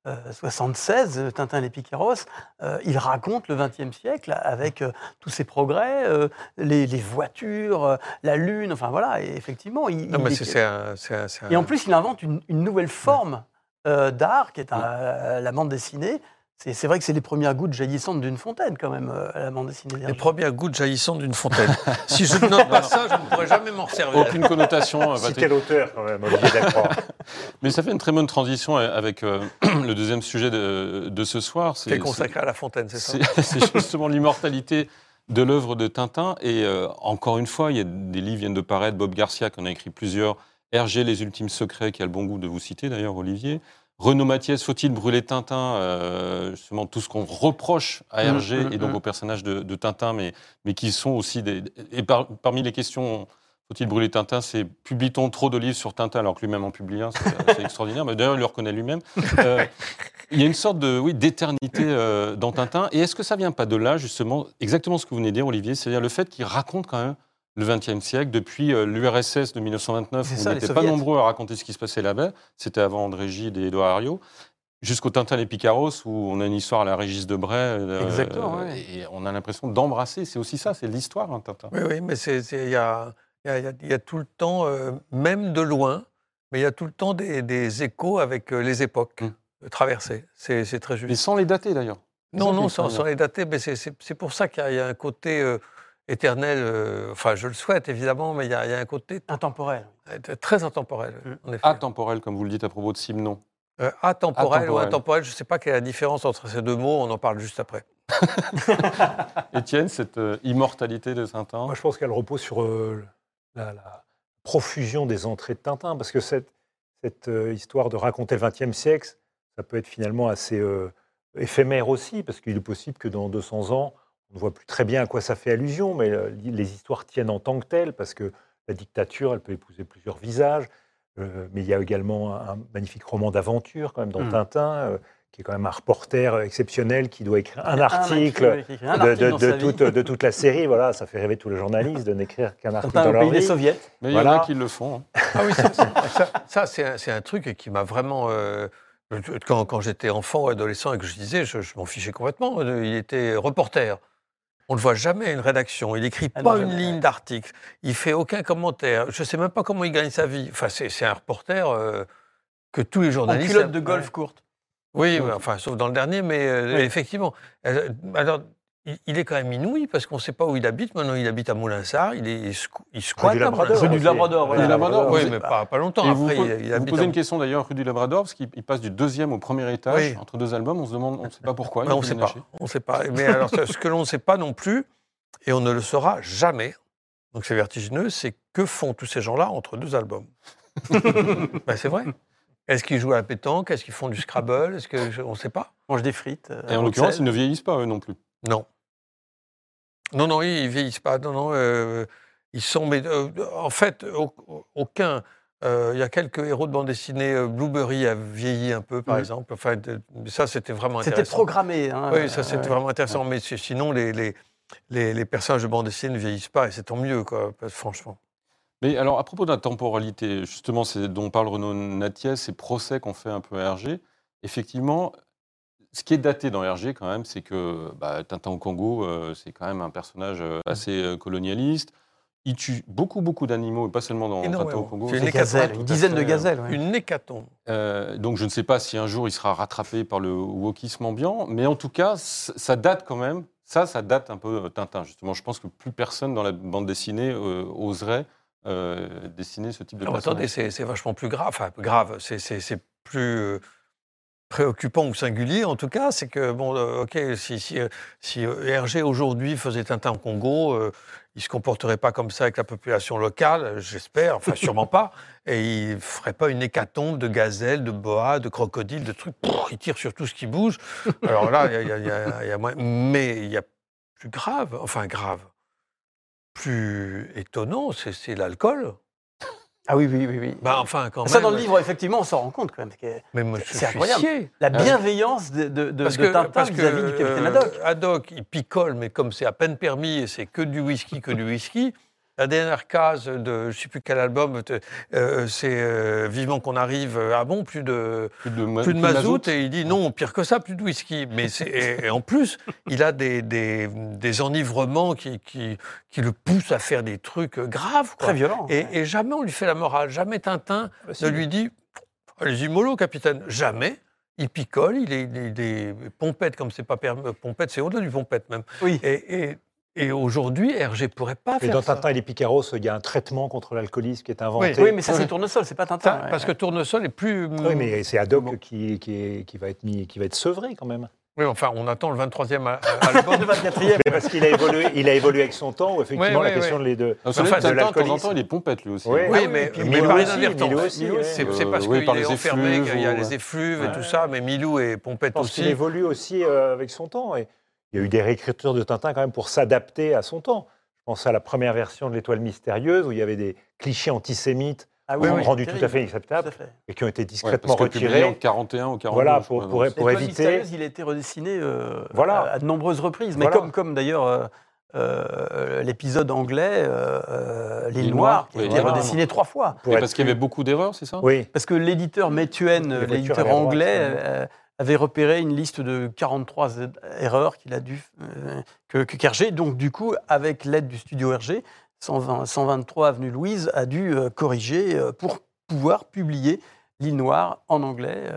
euh, 76, euh, Tintin et les Picaros, euh, il raconte le XXe siècle avec tous ses progrès, les, voitures, la lune, enfin voilà, et effectivement. Il. Et en plus, il invente une nouvelle forme d'art qui est la bande dessinée c'est c'est vrai que c'est les premières gouttes jaillissantes d'une fontaine, quand même, euh, la bande dessinée. les premières gouttes jaillissant d'une fontaine. si je ne note pas ça, je ne pourrais jamais m'en servir. Aucune connotation. euh, Citez Patrick. l'auteur quand même, Olivier Delcroix. Mais ça fait une très bonne transition avec euh, le deuxième sujet de, de ce soir. Qui est consacré à la fontaine, c'est ça C'est c'est justement l'immortalité de l'œuvre de Tintin. Et euh, encore une fois, il y a des livres viennent de paraître. Bob Garcia, qui en a écrit plusieurs. Hergé, Les Ultimes Secrets, qui a le bon goût de vous citer d'ailleurs, Olivier. Renaud Mathiès, Faut-il brûler Tintin euh, Justement, tout ce qu'on reproche à Mm, Hergé mm, et donc mm. au personnage de, de Tintin, mais, mais qui sont aussi des. Et par- parmi les questions. Faut-il brûler Tintin C'est publie-t-on trop de livres sur Tintin alors que lui-même en publie un C'est c'est extraordinaire. Mais D'ailleurs, il le reconnaît lui-même. Euh, il y a une sorte de oui, d'éternité euh, dans Tintin. Et est-ce que ça vient pas de là, justement, exactement ce que vous venez de dire, Olivier C'est-à-dire le fait qu'il raconte quand même le XXe siècle, depuis euh, l'URSS de 1929, C'est où ça, on n'était pas nombreux à raconter ce qui se passait là-bas, c'était avant André Gide et Édouard Herriot, jusqu'au Tintin et Picaros, où on a une histoire à la Régis Debray, euh, Exactement, euh, ouais. et on a l'impression d'embrasser, c'est aussi ça, c'est l'histoire, hein, Tintin. Oui, oui, mais il y a, il y a- il y a- il y a tout le temps, euh, même de loin, mais il y a tout le temps des, des échos avec euh, les époques euh, traversées. C'est très juste. Mais sans les dater, d'ailleurs. Non, non, sans, les dater, mais c'est- pour ça qu'il y, a- il y a un côté euh, éternel, euh, enfin je le souhaite évidemment, mais il y a, il y a un côté Intemporel. euh, très intemporel, Mm. en effet. Atemporel, comme vous le dites à propos de Simon. Euh, atemporel, ou intemporel, je ne sais pas quelle est la différence entre ces deux mots, on en parle juste après. Étienne, cette euh, immortalité de Tintin Moi, je pense qu'elle repose sur euh, la, la profusion des entrées de Tintin, parce que cette, cette euh, histoire de raconter le XXe siècle, ça peut être finalement assez euh, éphémère aussi, parce qu'il est possible que dans 200 ans, on ne voit plus très bien à quoi ça fait allusion, mais euh, les histoires tiennent en tant que telles, parce que la dictature, elle peut épouser plusieurs visages. Euh, mais il y a également un magnifique roman d'aventure, quand même, dans Mm. Tintin, euh, qui est quand même un reporter exceptionnel qui doit écrire un article Un article, un de, toute, de toute la série. Voilà, ça fait rêver tous les journalistes de n'écrire qu'un article Tintin dans leur pays des vie. soviets. Mais il y en Voilà. a qui le font. hein. Ah oui, ça, ça- ça- c'est un, c'est un truc qui m'a vraiment. euh, quand quand j'étais enfant ou adolescent et que je disais, je, je m'en fichais complètement. Il était reporter. On ne le voit jamais une rédaction. Il écrit Ah pas non, une ligne d'article. Il fait aucun commentaire. Je ne sais même pas comment il gagne sa vie. Enfin, c'est un reporter euh, que tous les En journalistes. culotte de golf courte. Oui, enfin, sauf dans le dernier, mais euh, effectivement. Euh, Alors, il, il est quand même inouï parce qu'on ne sait pas où il habite. Maintenant, il habite à Moulinsart. Il, est, il, squ- il squatte du à Labrador. Rue du Labrador, voilà. Du Labrador, Oui, vous- mais pas, pas longtemps. Et vous, Après, po- il, il vous posez à- une question d'ailleurs rue du Labrador, parce qu'il il passe du deuxième au premier étage, Oui. entre deux albums, on se demande, on ne sait pas pourquoi. Mais on ne sait pas. On sait pas. Mais alors, ce ce que l'on ne sait pas non plus, et on ne le saura jamais, donc c'est vertigineux, c'est que font tous ces gens-là entre deux albums? Ben, C'est vrai. Est-ce qu'ils jouent à la pétanque? Est-ce qu'ils font du Scrabble? Est-ce que on ne sait pas Mange des frites. euh, Et en l'occurrence, ils ne vieillissent pas, eux non plus. Non. Non, non, ils ne vieillissent pas. Non, non. euh, ils sont. Mais, euh, en fait, au- au- aucun. euh, Il y a quelques héros de bande dessinée. Blueberry a vieilli un peu, par exemple. Enfin, ça, c'était vraiment C'était intéressant. programmé. hein, Oui, ça c'était vraiment intéressant. Mais si- sinon, les, les, les, les personnages de bande dessinée ne vieillissent pas, et c'est tant mieux, quoi, franchement. Mais alors, à propos de la temporalité, justement, c'est dont parle Renaud Natiès, ces procès qu'on fait un peu à Hergé, effectivement, ce qui est daté dans Hergé, quand même, c'est que bah, Tintin au Congo, euh, c'est quand même un personnage euh, assez euh, colonialiste. Il tue beaucoup, beaucoup d'animaux, et pas seulement dans Tintin au. Congo. C'est une hécatombe, une dizaine de gazelles. ouais. Une hécatombe. Euh, donc je ne sais pas si un jour il sera rattrapé par le wokisme ambiant, mais en tout cas, ça date quand même. Ça, ça date un peu Tintin, justement. Je pense que plus personne dans la bande dessinée euh, oserait euh, dessiner ce type de Alors, personnage. attendez, c'est vachement plus grave. Enfin, grave, c'est- plus euh, préoccupant ou singulier, en tout cas. C'est que, bon, euh, OK, si, si, euh, si euh, Hergé aujourd'hui faisait Tintin au Congo, euh, il ne se comporterait pas comme ça avec la population locale, j'espère, enfin, sûrement pas. Et il ne ferait pas une hécatombe de gazelles, de boas, de crocodiles, de trucs. Pff, il tire sur tout ce qui bouge. Alors là, il y y a- y y moins- Mais il y a plus grave, enfin grave, plus étonnant, c'est l'alcool. Ah oui, oui, oui. oui. Bah, enfin, quand ça, même. dans le livre, effectivement, on s'en rend compte quand même. que Mais moi, je C'est incroyable. La Ah bienveillance de, de, de, Parce de que, Tintin parce que, vis-à-vis du capitaine euh, Haddock. Haddock, il picole, mais comme c'est à peine permis et c'est que du whisky, que du whisky. La dernière case de je ne sais plus quel album, euh, c'est euh, Vivement qu'on arrive. Ah bon, plus de, Plus de, ma- plus de mazout, et il dit non, pire que ça, plus de whisky. Mais et, et en plus, il a des, des, des enivrements qui, qui, qui le poussent à faire des trucs graves. quoi. Très violent. Et, et jamais on lui fait la morale. Jamais Tintin ne lui dit Allez-y, mollo, capitaine. Jamais. Il picole, il est, il est pompette, comme c'est pas permis. Pompette, c'est au-delà du pompette même. Oui. Et, et, et aujourd'hui, Hergé pourrait pas Et faire dans ça. Tintin et les Picaros, il y a un traitement contre l'alcoolisme qui est inventé. Oui, mais ça, c'est Tournesol, c'est pas Tintin. Ça, parce que Tournesol est plus. Oui, mais c'est Haddock qui, qui, est- qui va être mis, qui va être sevré quand même. Oui, enfin, on attend le 23e a- album. Le 24e. Mais parce qu'il a évolué, il a évolué avec son temps. Où effectivement, la question de les deux. Enfin, de de Tintin, de temps en l'alcoolisme. temps, il est pompette, lui aussi. Oui, mais, Milou par ouais. C'est Euh, parce oui, qu'il par est les enfermé qu'il y a ou- les effluves et Ouais. tout ça, mais Milou et Pompette aussi. évolue aussi euh, avec son temps. Et il y a eu des réécritures de Tintin quand même pour s'adapter à son temps. Je pense à la première version de l'Étoile mystérieuse où il y avait des clichés antisémites Ah rendus tout à fait terrible. inacceptables Tout à fait. et qui ont été Ouais, discrètement parce que publié en retirés. 41 ou 42. Voilà, pour, pour, pour L'étoile éviter. mystérieuse, il a été redessiné euh, Voilà. à, à de nombreuses reprises. Mais Voilà. comme, comme d'ailleurs euh, euh, l'épisode anglais, euh, L'île Noire, qui a été voilà. redessiné trois fois. Et parce qu'il y avait beaucoup d'erreurs, c'est ça? Oui, Parce que l'éditeur Methuen, l'éditeur anglais, ouais. euh, avait repéré une liste de 43 erreurs qu'il a dû euh, que, que donc du coup, avec l'aide du studio Hergé, 120 123 avenue Louise, a dû euh, corriger euh, pour pouvoir publier L'île Noire en anglais,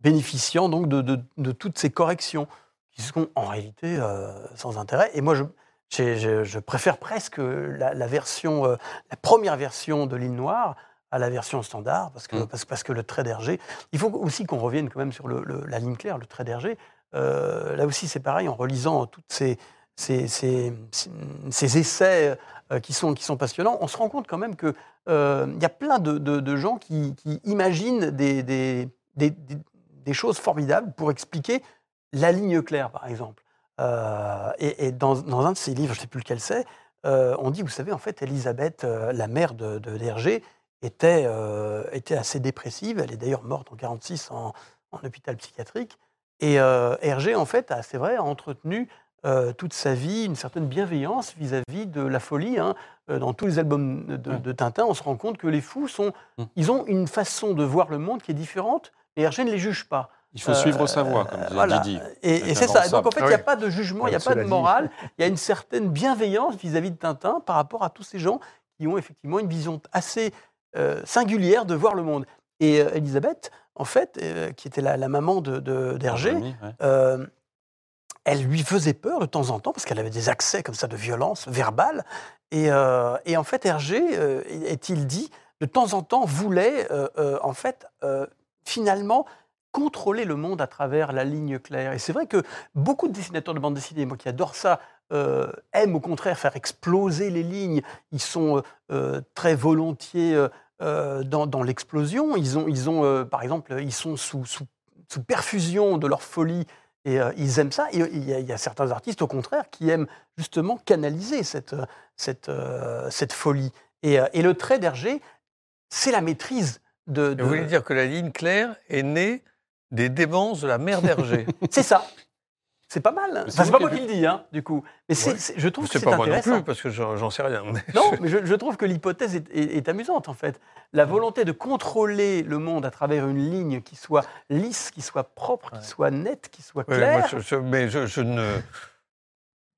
bénéficiant donc de, de- toutes ces corrections qui sont en réalité sans intérêt. Et moi, je, je, préfère presque la, la version, la première version de L'île Noire à la version standard, parce que, Mm. parce, parce que le trait d'Hergé, il faut aussi qu'on revienne quand même sur le- le- la ligne claire, le trait d'Hergé. Euh, là aussi, c'est pareil, en relisant toutes ces, ces, ces- essais euh, qui, sont, qui sont passionnants, on se rend compte quand même qu'il y a plein de, de- de gens qui, qui imaginent des, des, des- choses formidables pour expliquer la ligne claire, par exemple. Euh, et et dans, dans un de ses livres, je ne sais plus lequel c'est, euh, on dit, vous savez, en fait, Elisabeth, euh, la mère de, de d'Hergé, était, euh, était assez dépressive. Elle est d'ailleurs morte en 1946 en, en hôpital psychiatrique. Et euh, Hergé, en fait, c'est vrai, a entretenu euh, toute sa vie une certaine bienveillance vis-à-vis de la folie. hein. Dans tous les albums de, Tintin, on se rend compte que les fous sont, Mm. ils ont une façon de voir le monde qui est différente, et Hergé ne les juge pas. Il faut suivre sa voix, comme disait voilà. Didi. Et, C'est et c'est ça. Donc, en fait, il n'y a pas de jugement, il n'y a pas de morale. Il y a une certaine bienveillance vis-à-vis de Tintin par rapport à tous ces gens qui ont effectivement une vision assez euh, singulière de voir le monde. Et euh, Elisabeth, en fait, euh, qui était la, la maman de- de- d'Hergé, Jérémy, ouais. euh, elle lui faisait peur de temps en temps parce qu'elle avait des accès comme ça de violence verbale. Et, et en fait, Hergé, est-il dit, de temps en temps voulait en fait finalement contrôler le monde à travers la ligne claire. Et c'est vrai que beaucoup de dessinateurs de bande dessinée, moi qui adore ça, euh, aiment au contraire faire exploser les lignes. Ils sont euh, très volontiers euh, dans, dans l'explosion. Ils ont, ils ont euh, par exemple, ils sont sous, sous, sous perfusion de leur folie et euh, ils aiment ça. Il y, a, il y a certains artistes, au contraire, qui aiment justement canaliser cette, cette, cette folie. Et, et le trait d'Hergé, c'est la maîtrise de. de- Vous voulez dire que la ligne claire est née des démences de la mère d'Hergé C'est ça. C'est pas mal. C'est Enfin, c'est pas moi qui le dis, hein, du coup. Mais Ouais. je trouve que C'est c'est pas moi non plus, parce que j'en sais rien. mais- Non, mais je, je trouve que l'hypothèse est, est- est amusante, en fait. La volonté de contrôler le monde à travers une ligne qui soit lisse, qui soit propre, qui soit nette, qui soit Ouais, claire. moi, je- je- mais je, je ne.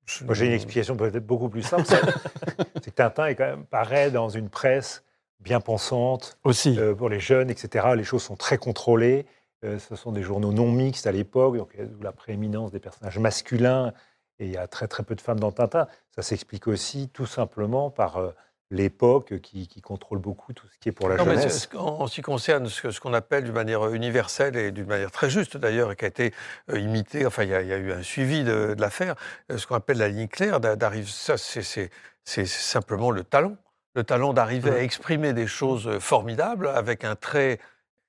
je Moi, j'ai une ne- explication peut-être beaucoup plus simple. c'est c'est que Tintin est quand même, paraît dans une presse bien pensante Aussi. euh, pour les jeunes, etc. Les choses sont très contrôlées. Euh, ce sont des journaux non mixtes à l'époque, donc a la prééminence des personnages masculins et il y a très très peu de femmes dans Tintin. Ça s'explique aussi tout simplement par euh, l'époque qui, qui contrôle beaucoup tout ce qui est pour la Non, mais jeunesse. ce- en, en ce qui concerne ce, qu'on appelle d'une manière universelle et d'une manière très juste d'ailleurs, et qui a été euh, imité, enfin il y, a- il y a eu un suivi de, de l'affaire, euh, ce qu'on appelle la ligne claire, d'a- d'arrive, ça c'est- simplement le talent. Le talent d'arriver à exprimer des choses euh, formidables avec un trait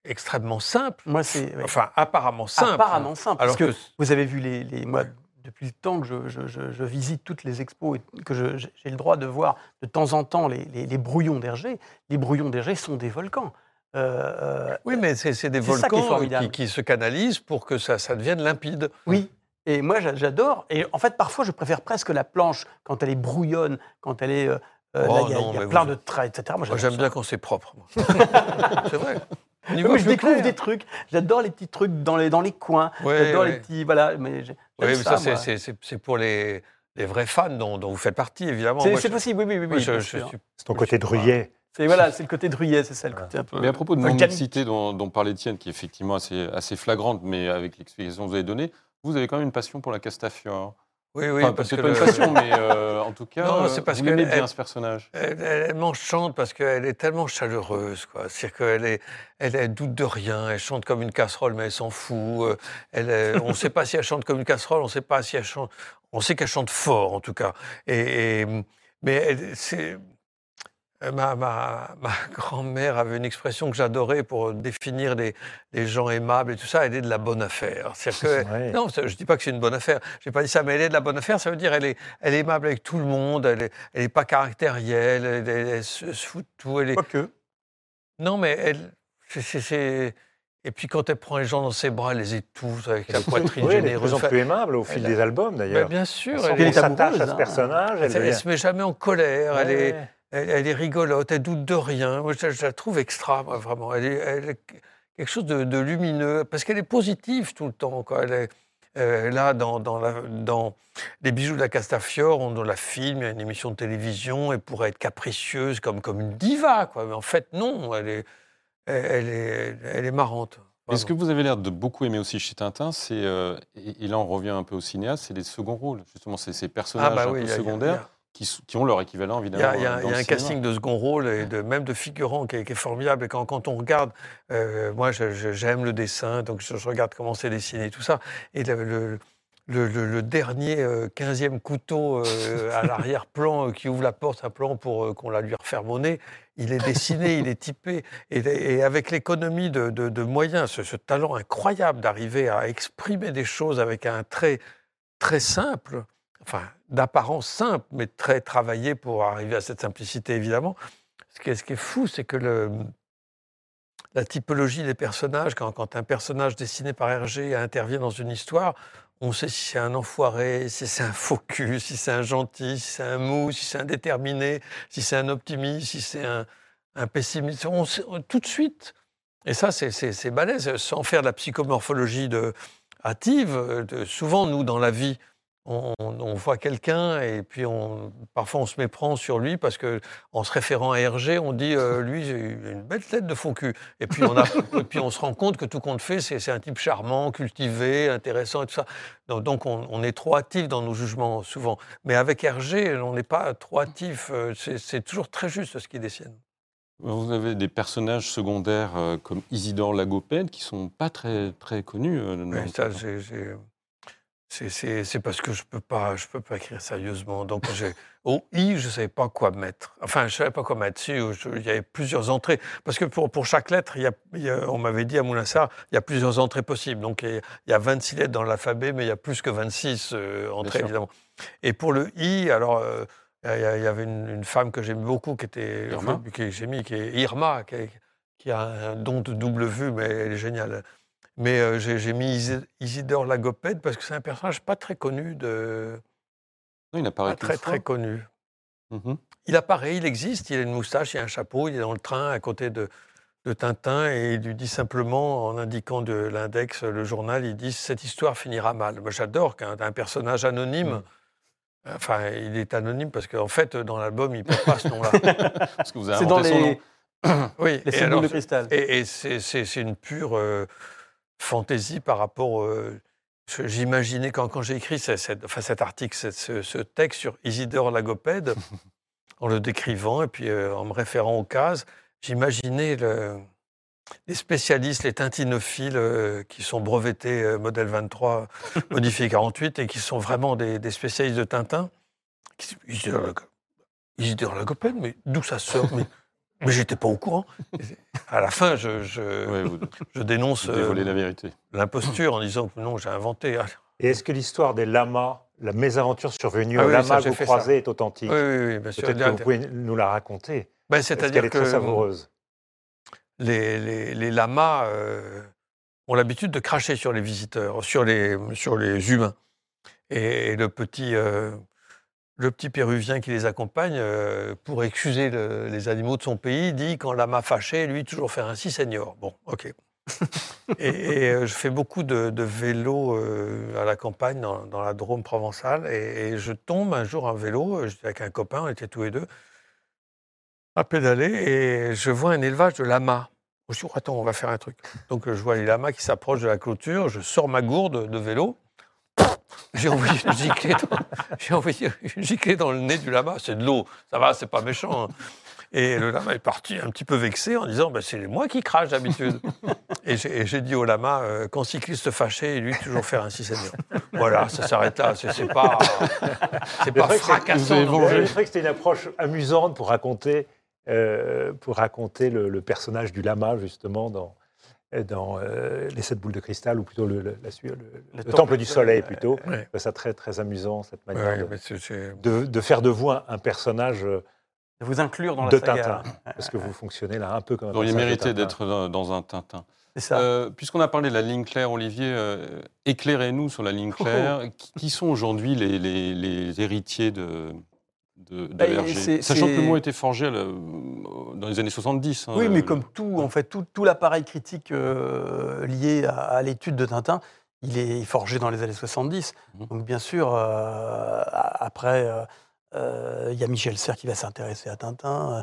extrêmement simple, Moi, c'est. enfin apparemment simple. Apparemment simple. Alors parce que, que vous avez vu les. les moi, depuis le temps que je, je- je- je visite toutes les expos et que j'ai le droit de voir de temps en temps les, les- les brouillons d'Hergé, les brouillons d'Hergé sont des volcans. Euh, euh, Oui, mais c'est des qui volcans euh, qui, qui se canalisent pour que ça, ça devienne limpide. Oui. Et moi, j'a- j'adore. Et en fait, parfois, je préfère presque la planche quand elle est brouillonne, quand elle est. euh, Oh là, il y a, non, y a plein vous- de traits, etc. Moi, j'aime bien quand c'est propre. c'est vrai. On y Oui, voit mais je découvre clair. des trucs. J'adore les petits trucs dans les, dans les coins. Ouais, J'adore les petits. Voilà. Mais Oui, mais ça, c'est- pour les, les vrais fans dont, dont vous faites partie, évidemment. C'est possible, oui, oui, oui. C'est ton côté druyet. C'est voilà, c'est le côté druyet, c'est ça le côté un peu. Mais à propos de mendicité dont, dont parlait Tienne, qui est effectivement assez, assez flagrante, mais avec l'explication que vous avez donnée, vous avez quand même une passion pour la Castafiore. Oui, oui, Enfin, parce que pas une passion, mais euh, en tout cas, Non, euh, c'est parce vous aimez elle- bien ce personnage. Elle, elle- m'enchante parce qu'elle est tellement chaleureuse. quoi. C'est-à-dire qu'elle est, elle, elle doute de rien. Elle chante comme une casserole, mais elle s'en fout. Euh, Elle, on ne sait pas si elle chante comme une casserole. On sait pas si elle chante. On sait qu'elle chante fort, en tout cas. Et, et- mais c'est. Euh, Ma, ma, ma grand-mère avait une expression que j'adorais pour définir les, les gens aimables et tout ça. Elle est de la bonne affaire. Que non, je ne dis pas que c'est une bonne affaire. Je n'ai pas dit ça, mais elle est de la bonne affaire. Ça veut dire elle est, elle est aimable avec tout le monde. Elle n'est elle est pas caractérielle. Elle, elle- elle se, fout de tout. Elle est... Quoique. Non, mais elle. c'est- Et puis quand elle prend les gens dans ses bras, elle les étouffe avec sa poitrine Oui, elle de généreuse. plus en plus aimable au fil elle a- des albums, d'ailleurs. bien sûr, elle, est s'attache à ce hein. personnage. Elle elle, devient- se met jamais en colère. Elle, est. elle, elle est rigolote. Elle doute de rien. Moi, je, je la trouve extra, moi, vraiment. Elle est, elle est quelque chose de, de lumineux parce qu'elle est positive tout le temps. Quoi. Elle est, euh, là, dans, dans, la- dans Les bijoux de la Castafiore, on la filme, il y a une émission de télévision, elle pourrait être capricieuse comme, comme une diva. Quoi. Mais en fait, non, elle est, elle, elle est, elle est marrante. Et ce que vous avez l'air de beaucoup aimer aussi chez Tintin, c'est, euh, et, et là on revient un peu au cinéaste, c'est les seconds rôles. Justement, c'est ces personnages un Ah, bah oui, peu il y a- secondaires qui, ont leur équivalent, Il y évidemment. a, il y a- dans il y a le un casting de second rôle et de, même de figurants qui est, qui est formidable. Et quand, quand on regarde, euh, moi j'aime le dessin, donc je, je regarde comment c'est dessiné, tout ça. Et le, le- le- le- le dernier euh, 15e couteau euh, à l'arrière-plan euh, qui ouvre la porte à plan pour euh, qu'on la lui referme au nez, il est dessiné, il est typé. Et, et avec l'économie de, de- de moyens, ce, ce talent incroyable d'arriver à exprimer des choses avec un trait très simple, enfin d'apparence simple, mais très travaillé pour arriver à cette simplicité, évidemment. Ce qui est, fou, c'est que la typologie des personnages, quand, un personnage dessiné par Hergé intervient dans une histoire, on sait si c'est un enfoiré, si c'est un cul, si c'est un gentil, si c'est un mou, si c'est un déterminé, si c'est un optimiste, si c'est un, pessimiste. On sait- tout de suite. Et ça, c'est- balèze. Sans faire de la psychomorphologie de, hâtive. euh, souvent, nous, dans la vie, on, on voit quelqu'un et puis on, parfois on se méprend sur lui parce que en se référant à Hergé, on dit euh, lui j'ai une belle tête de faux cul. Et puis on, a, et puis on se rend compte que tout compte fait, c'est un type charmant, cultivé, intéressant et tout ça. Donc, donc on, on est trop hâtif dans nos jugements souvent. Mais avec Hergé, on n'est pas trop hâtif. euh, C'est toujours très juste ce qu'il dessine. Vous avez des personnages secondaires euh, comme Isidore Lagopède qui sont pas très, très connus. Oui, ça, c'est- c'est parce que je peux pas, je peux pas écrire sérieusement. Donc au i, je savais pas quoi mettre. Enfin, je savais pas quoi mettre. Il y avait plusieurs entrées parce que pour, pour chaque lettre, il y a, y a- on m'avait dit à Moulinsart, il y a plusieurs entrées possibles. Donc il y a- il y a 26 lettres dans l'alphabet, mais il y a plus que 26 euh, entrées évidemment. Et pour le i, alors. euh, il y avait une, une femme que j'aime beaucoup qui était Irma. enfin, que j'ai mis qui est Irma qui a un don de double vue mais elle est géniale mais euh, j'ai mis Isi- Isidore Lagopède parce que c'est un personnage pas très connu, de, Non, il apparaît pas très très connu. Mhm. Il apparaît, il existe, il a une moustache, il a un chapeau, il est dans le train à côté de, de Tintin et il lui dit simplement, en indiquant de l'index, le journal, il dit cette histoire finira mal. Moi, j'adore qu'un un personnage anonyme. Mm. Enfin, il est anonyme parce qu'en fait, dans l'album, il ne porte pas ce nom-là. Parce que vous avez C'est dans inventé son les, nom. Oui, les et alors, de cristal. Et, et c'est- c'est c'est une pure euh, fantaisie par rapport. euh, J'imaginais quand, quand j'ai écrit ce- cette- enfin, cet article, ce, ce- ce texte sur Isidore Lagopède, en le décrivant et puis euh, en me référant aux cases, j'imaginais le- les spécialistes, les tintinophiles euh, qui sont brevetés euh, modèle 23, modifié 48 et qui sont vraiment des, des spécialistes de Tintin. qui Isidore Lago- Isidore Lagopède, mais d'où ça sort mais, mais j'étais pas au courant. À la fin, je, je, Ouais, vous je dénonce euh, dévoilez la vérité. l'imposture en disant que non, j'ai inventé. Et est-ce que l'histoire des lamas, la mésaventure survenue Ah au oui, lama que vous ça. croisez est authentique Oui, oui, oui, bien sûr. Peut-être que vous pouvez nous la raconter. Ben, qu'elle C'est-à-dire est très que savoureuse. les, les- les lamas euh, ont l'habitude de cracher sur les visiteurs, sur les, sur les humains. Et, le, petit, euh, le petit Péruvien qui les accompagne, euh, pour excuser le- les animaux de son pays, dit quand lama fâché, lui, toujours faire ainsi, seigneur. Bon, ok. et et, euh, je fais beaucoup de, de vélo euh, à la campagne, dans, dans la Drôme provençale, et, et je tombe un jour en vélo, j'étais avec un copain, on était tous les deux, à pédaler, et je vois un élevage de lamas. Je me suis dit, attends, on va faire un truc. Donc je vois les lamas qui s'approchent de la clôture, je sors ma gourde de vélo, j'ai envoyé une giclée dans, j'ai envoyé une giclée dans le nez du lama, c'est de l'eau, ça va, c'est pas méchant. hein. Et le lama est parti un petit peu vexé en disant, ben, c'est moi qui crache d'habitude. Et j'ai dit au lama, euh, quand cycliste fâché, lui toujours faire ainsi seigneur. Voilà, ça s'arrête là, c'est c'est pas, c'est pas vrai que c'est- fracassant. Je trouvais que c'était une approche amusante pour raconter, euh, pour raconter le, le personnage du lama, justement, dans, dans euh, Les Sept Boules de Cristal, ou plutôt le, le- la su- le- le temple, du Soleil, plutôt. Ouais. Trouvais ça très, très amusant, cette manière Ouais, de, mais c'est- c'est- de- de faire de vous un, un personnage euh, De vous inclure dans la de saga. Tintin. Parce que vous fonctionnez là un peu comme un Vous auriez personnage de mérité Tintin. d'être dans, dans un Tintin. C'est ça. Euh, Puisqu'on a parlé de la ligne claire, Olivier, euh, éclairez-nous sur la ligne claire. Qui, qui sont aujourd'hui les, les- les héritiers de, de, de Bah, Sachant que le mot a été forgé dans les années 70. hein, Oui, mais le- comme tout, en fait, tout, tout l'appareil critique euh, lié à, à l'étude de Tintin, il est forgé dans les années 70. Mhm. Donc, bien sûr, euh, après, euh, euh, il y a Michel Serres qui va s'intéresser à Tintin, euh,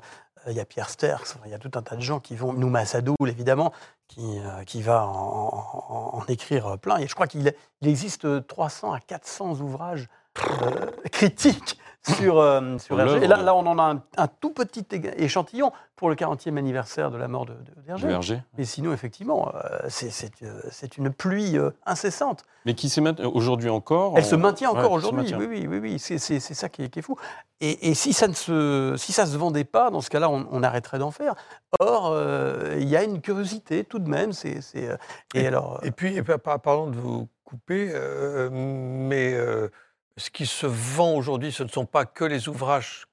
il y a Pierre Sterckx, enfin, il y a tout un tas de gens qui vont, Nouma Sadoul, évidemment, qui, euh, qui va en, en- en écrire plein. Et je crois qu'il il existe 300 à 400 ouvrages euh, critiques sur, euh, sur Hergé. Et là, là, on en a un, un tout petit échantillon pour le 40e anniversaire de la mort de, de- d'Hergé. de Hergé. Mais sinon, effectivement, euh, c'est, euh, c'est une pluie euh, incessante. Mais qui s'est aujourd'hui encore. Elle se maintient encore aujourd'hui. Oui, oui, oui, oui. C'est, ça qui est, qui est fou. Et, et si ça ne se, si ça se vendait pas, dans ce cas-là, on, on arrêterait d'en faire. Or, euh, il y a une curiosité tout de même. C'est, euh, et, alors, Et puis, et puis, par- pardon de vous couper, euh, mais euh, ce qui se vend aujourd'hui, ce ne sont pas que les ouvrages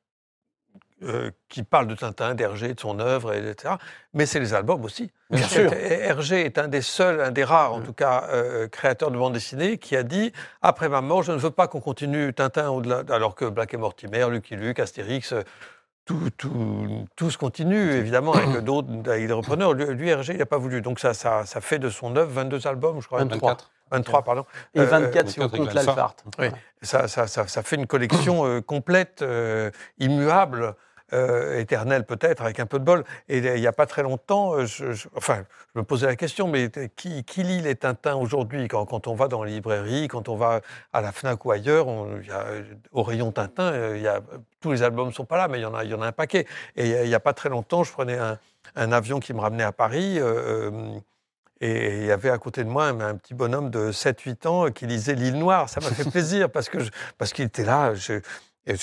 euh, qui parlent de Tintin, d'Hergé, de son œuvre, et- etc., mais c'est les albums aussi. Bien sûr. Hergé est un des seuls, un des rares, en tout cas, euh, créateurs de bande dessinée qui a dit après ma mort, je ne veux pas qu'on continue Tintin au-delà, alors que Black et Mortimer, Lucky Luke, Astérix. euh, Tout, tout, tout se continue, évidemment, avec d'autres, avec des repreneurs. Lui, lui, Hergé, il n'a pas voulu. Donc, ça, ça, ça fait de son œuvre 22 albums, je crois. 23. 24. 23, pardon. et Euh, 24 si on 24 avec compte l'Alpha. l'Alphart. Oui. Ça, ça, ça, ça fait une collection euh, complète, euh, immuable, euh, éternelle peut-être, avec un peu de bol. Et il n'y a pas très longtemps, euh, je, je- enfin, je me posais la question, mais qui, qui lit les Tintins aujourd'hui? Quand, quand on va dans les librairies, quand on va à la FNAC ou ailleurs, on- il y a, au rayon Tintin, il y a, tous les albums ne sont pas là, mais il y en a, il y en a un paquet. Et il n'y a pas très longtemps, je prenais un, un avion qui me ramenait à Paris. euh, et il y avait à côté de moi un, petit bonhomme de 7-8 ans qui lisait L'île Noire. Ça m'a fait plaisir parce que parce qu'il était là. je- et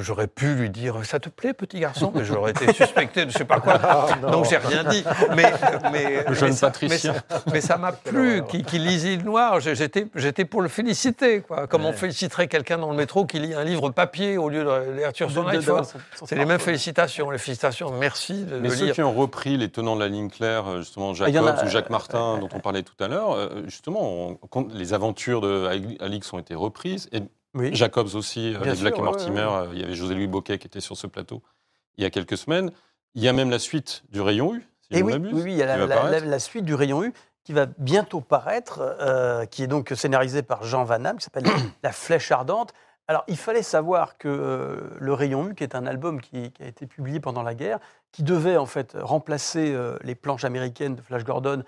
j'aurais pu lui dire Ça te plaît, petit garçon? Mais j'aurais été suspecté de je sais pas quoi. Donc j'ai rien dit. Mais, mais, Le jeune mais ça-. Mais ça- mais ça m'a plu qu'il qu'il lise L'île Noire. J'étais j'étais pour le féliciter. Quoi. Comme on féliciterait quelqu'un dans le métro qui lit un livre papier au lieu de son son C'est les mêmes félicitations. Les félicitations, merci de, Mais de ceux lire. qui ont repris les tenants de la ligne claire, euh, justement en Jacobs a- ou Jacques Martin, euh, dont on parlait tout à l'heure, euh, justement, on- les aventures de Alix ont été reprises, et Oui. Jacobs aussi, euh, Bien avec Black sûr, et ouais, Mortimer, ouais. euh, il y avait José-Louis Boquet qui était sur ce plateau il y a quelques semaines. Il y a même la suite du Rayon U, si Et je ne oui, m'abuse, oui, oui, il y a la, va la- la- paraître. la suite du Rayon U qui va bientôt paraître, euh, qui est donc scénarisée par Jean Van Damme, qui s'appelle La Flèche Ardente. Alors, il fallait savoir que euh, le Rayon U, qui est un album qui, qui a été publié pendant la guerre, qui devait en fait remplacer euh, les planches américaines de Flash Gordon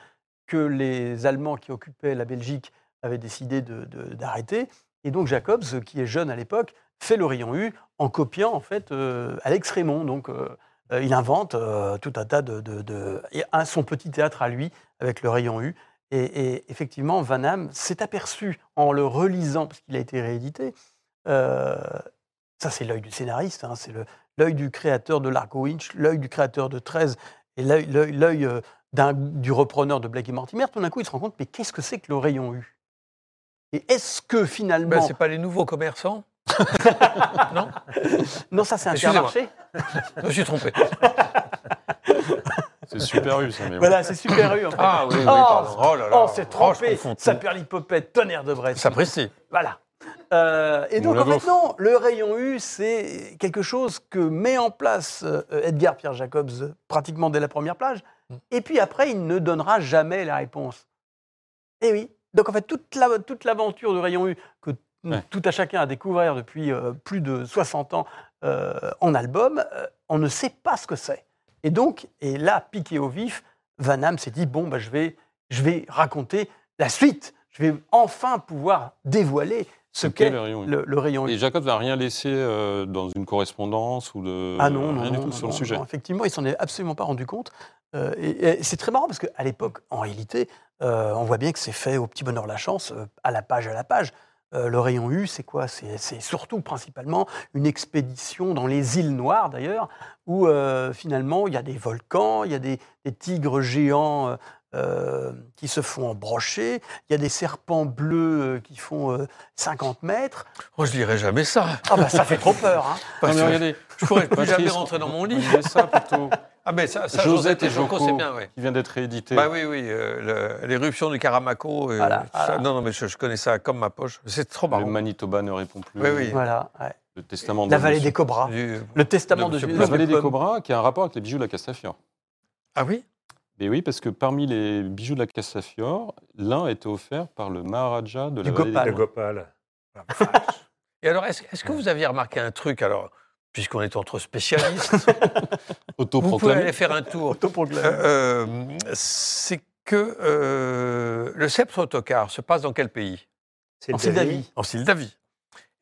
que les Allemands qui occupaient la Belgique avaient décidé de- de- d'arrêter. Et donc Jacobs, qui est jeune à l'époque, fait le Rayon U en copiant en fait euh, Alex Raymond. Donc, euh, euh, il invente tout un tas de, son petit théâtre à lui avec le rayon U. Et, effectivement, Van Damme s'est aperçu en le relisant, parce qu'il a été réédité, ça c'est l'œil du scénariste, hein, c'est l'œil du créateur de Largo Winch, l'œil du créateur de 13, et l'œil- du repreneur de Blake et Mortimer. Tout d'un coup, il se rend compte, mais qu'est-ce que c'est que le rayon U? Et est-ce que finalement. Ben, c'est pas les nouveaux commerçants Non non, ça c'est. Intermarché. Je me suis trompé. C'est super eu, ça. Mais Voilà, c'est super eu en fait. Ah oui, oui, oh, pardon. Oh là là. oh, c'est Oh, trompé. tout. ça perd l'hypopète, tonnerre de Brest. Ça précise. Voilà. Euh, et donc, en fait, non, le rayon U, c'est quelque chose que met en place euh, Edgar Pierre Jacobs pratiquement dès la première plage. Mm. Et puis après, il ne donnera jamais la réponse. Eh oui. Donc, en fait, toute la- toute l'aventure du rayon U que Ouais. tout à chacun a découvert depuis euh, plus de 60 ans euh, en album, euh, on ne sait pas ce que c'est. Et donc, et là, piqué au vif, Van Damme s'est dit bon, bah, je, vais, je vais raconter la suite. Je vais enfin pouvoir dévoiler ce qu'est le rayon U. le, le rayon U. Et Jacob n'a rien laissé euh, dans une correspondance ou de Ah non, non, rien du non, tout non, sur non, le sujet. non, effectivement, il s'en est absolument pas rendu compte. Euh, et, et c'est très marrant parce qu'à l'époque, en réalité, euh, on voit bien que c'est fait au petit bonheur la chance, euh, à la page à la page. Euh, le rayon U, c'est quoi? C'est surtout principalement une expédition dans les îles Noires, d'ailleurs, où euh, finalement il y a des volcans, il y a des, des tigres géants euh, qui se font embrocher, il y a des serpents bleus euh, qui font euh, 50 mètres. Oh, je dirais jamais ça. Ah bah ça fait trop peur, hein Non, mais regardez, je pourrais plus jamais rentrer dans mon on lit. disait ça plutôt. Ah mais ça, ça Josette et Joko, c'est bien, oui. qui vient d'être réédité. Bah oui, oui, euh, le- l'éruption du Karamako. euh, Voilà. Non, non, mais je, je connais ça comme ma poche. C'est trop le marrant. Manitoba ne répond plus. Oui, oui. Voilà. ouais. Le testament de La vallée des cobras. Du- Le testament de de, La vallée des. Cobras, qui a un rapport avec les bijoux de la Castafiore. Ah oui? Et oui, parce que parmi les bijoux de la Castafiore, l'un a été offert par le Maharaja de la Du vallée Gopal. des Le Cobras. Gopal. Et alors, est-ce que vous aviez remarqué un truc, alors, puisqu'on est entre spécialistes, vous pouvez aller faire un tour. Euh, euh, C'est que euh, le sceptre autocar se passe dans quel pays? C'est En Sildavie. En Sildavie.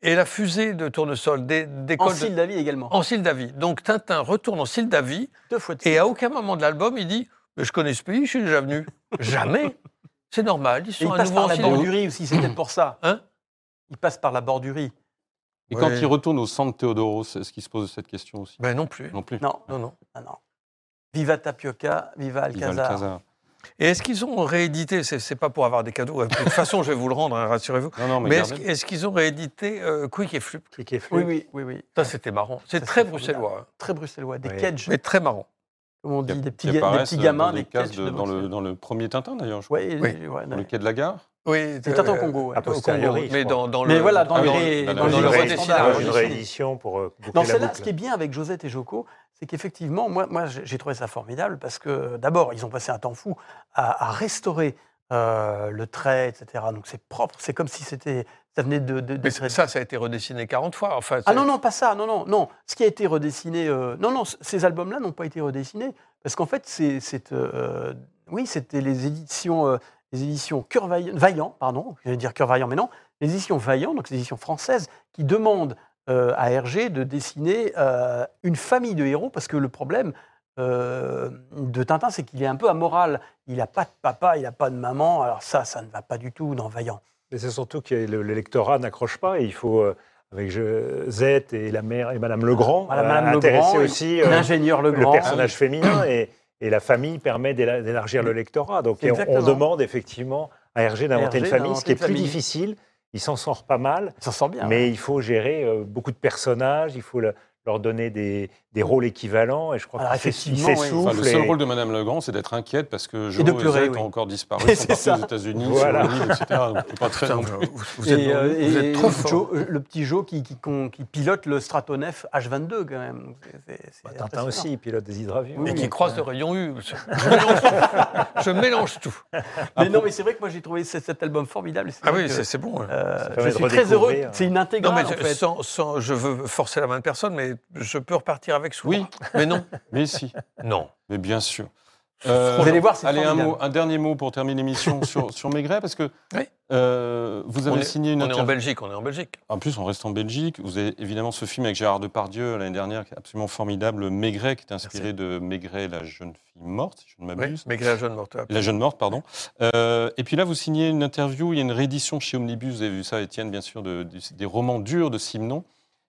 Et la fusée de tournesol dé- En décolle de- Sildavie également. en Sildavie. Donc Tintin retourne en Sildavie Deux fois de et à aucun moment de l'album il dit Mais Je connais ce pays, je suis déjà venu. Jamais. C'est normal, ils Et sont il à passe nouveau par en la Sildavie. bordurie aussi, c'est peut-être pour ça. Hein Il passe par la bordurie. Et quand Ouais. il retourne au centre Théodoros, est-ce qu'il se pose cette question aussi Ben non plus. Non plus. Non, Non, non. non, non. Viva Tapioca, viva Viva Alcazar. Alcazar. Et est-ce qu'ils ont réédité C'est c'est pas pour avoir des cadeaux. De toute façon, je vais vous le rendre, hein, rassurez-vous. Non, non, mais, Mais est-ce qu'ils ont réédité euh, Quick et Flip Qui est flou. Oui, oui, oui, oui. Ça, c'était marrant. C'est Ça, très c'est bruxellois, hein. Très bruxellois. Des cages, mais très marrant. Comme on dit, des petits, des petits gamins, dans des des cases cages de- de dans, le, dans le premier Tintin d'ailleurs, je crois. Oui. ouais, ouais, Dans le quai de la gare. Oui, C'est Tintin au Congo. ouais. A au Congo, posteriori, mais dans, dans Mais le. voilà, dans Ah, les, dans- dans dans les dans standards. une réédition pour euh, Non, la celle-là, ce qui est bien avec Josette et Joko, c'est qu'effectivement, moi, moi j'ai j'ai trouvé ça formidable parce que d'abord, ils ont passé un temps fou à, à restaurer euh, le trait, etc. Donc c'est propre, c'est comme si c'était, ça venait de. de- Mais ça, ça a été redessiné 40 fois. Enfin, Ah non, non, pas ça, non, non, non. Ce qui a été redessiné, euh, non, non, ces albums-là n'ont pas été redessinés parce qu'en fait, c'est, euh, oui, c'était les éditions, les éditions Cœur Vaillant, Vaillant, pardon, je vais dire Cœur Vaillant, mais non, les éditions Vaillant, donc les éditions françaises, qui demandent euh, à Hergé de dessiner euh, une famille de héros parce que le problème euh, de Tintin, c'est qu'il est un peu amoral. Il n'a pas de papa, il n'a pas de maman. Alors ça, ça ne va pas du tout dans Vaillant. Mais c'est surtout que le, le lectorat n'accroche pas et il faut, euh, avec je, Z et la mère et Madame Legrand, Voilà, euh, Madame intéresser Legrand, aussi L'ingénieur le personnage féminin et, et la famille permet d'éla- d'élargir le lectorat. Donc on, demande effectivement à Hergé d'inventer une famille, ce qui est plus famille. difficile. Il s'en sort pas mal, Il s'en sort bien. mais il faut gérer beaucoup de personnages, il faut le- leur donner des, des rôles équivalents et je crois Alors, qu'il effectivement, oui. Enfin, le seul et- rôle de Madame Legrand, c'est d'être inquiète parce que Jo Et de pleurer, oui. ont encore disparu, C'est sont partis ça. aux États-Unis, Voilà. sur etc. Donc, pas très Putain, vous, vous êtes, Et, euh, vous êtes et trop le fort. Joe- le petit Joe qui, qui, con- qui pilote le Stratonef H22 quand même. C'est- c'est- Bah, Tintin aussi, il pilote des hydravions. Oui, Et qui croise le rayon U. Je mélange tout. Je mélange tout. Mais non, mais c'est vrai que moi j'ai trouvé cet, cet album formidable. c'est Ah oui, c'est bon. euh, je suis très heureux. C'est une Non, intégrale mais je, veux forcer la main de personne, mais je peux repartir avec soi. Oui. Mais non. Mais si, Non. mais bien sûr. Euh, Vous allez voir, c'est Allez, un, formidable. mot, un dernier mot pour terminer l'émission sur, sur Maigret, parce que Oui. euh, vous On avez est, signé une on est en. Belgique, on est en Belgique. En plus, on reste en Belgique. Vous avez évidemment ce film avec Gérard Depardieu l'année dernière, qui est absolument formidable, Maigret, qui est inspiré de Maigret, la jeune fille morte, si je ne Oui, m'abuse. mais la jeune morte. La jeune morte, pardon. Euh, et puis là, vous signez une interview, il y a une réédition chez Omnibus, vous avez vu ça, Étienne, bien sûr, de- de- des romans durs de Simenon.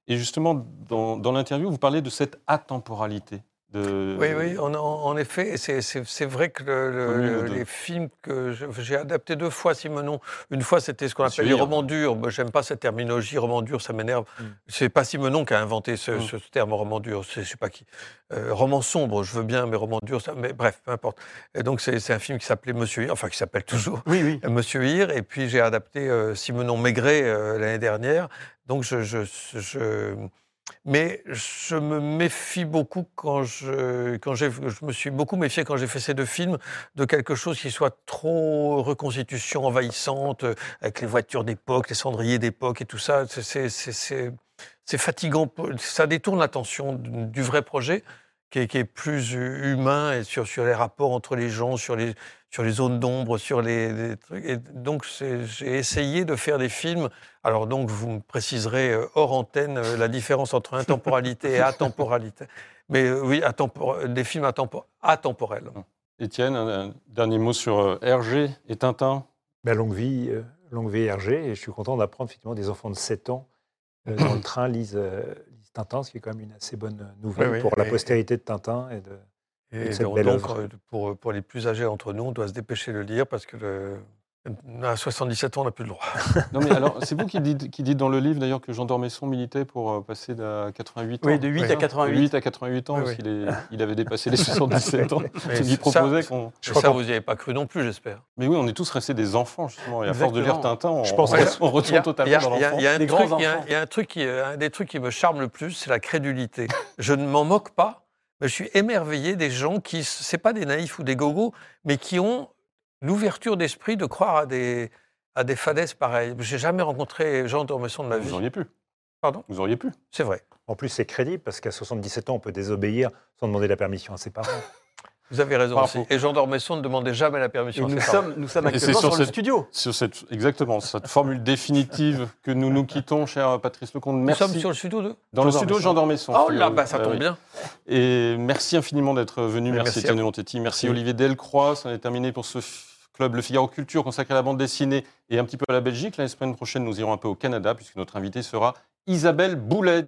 Et justement, dans, l'interview, vous parlez de cette atemporalité de- Oui, oui, en, effet, c'est- vrai que le- le- les films que j'ai adaptés deux fois, Simonon. Une fois, c'était ce qu'on appelle les romans durs. J'aime pas cette terminologie, roman dur, ça m'énerve. Mm. C'est pas Simonon qui a inventé ce, Mm. ce terme, roman dur, je sais pas qui. Euh, roman sombre, je veux bien, mais roman dur, ça, mais bref, peu importe. Et donc, c'est un film qui s'appelait Monsieur Hir, enfin, qui s'appelle toujours Oui, oui. Monsieur Hir, et puis j'ai adapté euh, Simonon Maigret euh, l'année dernière. Donc je, je, je- mais je me méfie beaucoup quand je, quand je me suis beaucoup méfié quand j'ai fait ces deux films de quelque chose qui soit trop reconstitution envahissante avec les voitures d'époque, les cendriers d'époque et tout ça. C'est- fatigant, ça détourne l'attention du vrai projet qui est, qui est plus hu- humain et sur, sur les rapports entre les gens, sur les, sur les zones d'ombre, sur les, les trucs. Et donc, j'ai essayé de faire des films. Alors, donc, vous me préciserez euh, hors antenne euh, la différence entre intemporalité et atemporalité. Mais euh, oui, des films atemporels. Étienne, un, un dernier mot sur Hergé et Tintin? Ben, longue vie, longue vie Hergé, et je suis content d'apprendre effectivement des enfants de 7 ans euh, dans le train lisent Tintin, ce qui est quand même une assez bonne nouvelle Oui, oui, pour la postérité de Tintin. Et de... Et cette donc, belle donc, œuvre. euh, pour, pour les plus âgés entre nous, on doit se dépêcher de le lire parce que le, à 77 ans, on n'a plus le droit. Non, mais alors, c'est vous qui dites, qui dites dans le livre d'ailleurs que Jean d'Ormesson militait pour euh, passer à 88 ans. Oui, de 8 Oui. à De 88. 8 à 88 ans, Oui, parce qu'il est- il avait dépassé les 77 ans. Mais Il ça- proposait qu'on. Je crois ça, vous n'y avez pas cru non plus, j'espère. Mais oui, on est tous restés des enfants, justement. Et à force de lire Exactement. Tintin, on, Je pense on, on y retourne a- totalement il y a- dans il y a- l'enfant. il y a un Des truc- y a- y a un truc qui, un des trucs qui me charme le plus, c'est la crédulité. Je ne m'en moque pas, mais je suis émerveillé des gens qui, c'est pas des naïfs ou des gogos, mais qui ont l'ouverture d'esprit de croire à des, à des fadaises pareilles. J'ai jamais rencontré Jean d'Ormesson de ma vie. Vous auriez pu. Pardon? Vous auriez pu. C'est vrai. En plus, c'est crédible parce qu'à 77 ans, on peut désobéir sans demander la permission à ses parents. Vous avez raison aussi. Et Jean d'Ormesson ne demandait jamais la permission. nous sommes, nous sommes Et c'est actuellement sur sur le cette- studio. Sur cette, exactement, cette formule définitive que nous nous quittons, cher Patrice Lecomte. Nous Merci. sommes sur le studio de Dans le Jean studio Jean d'Ormesson. Oh là, bah, ça tombe bien. Et merci infiniment d'être venu. Mais Merci merci de vous. Montetti. Merci Olivier Delcroix. Ça en est terminé pour ce club Le Figaro Culture consacré à la bande dessinée et un petit peu à la Belgique. La semaine prochaine, nous irons un peu au Canada puisque notre invité sera Isabelle Boulet.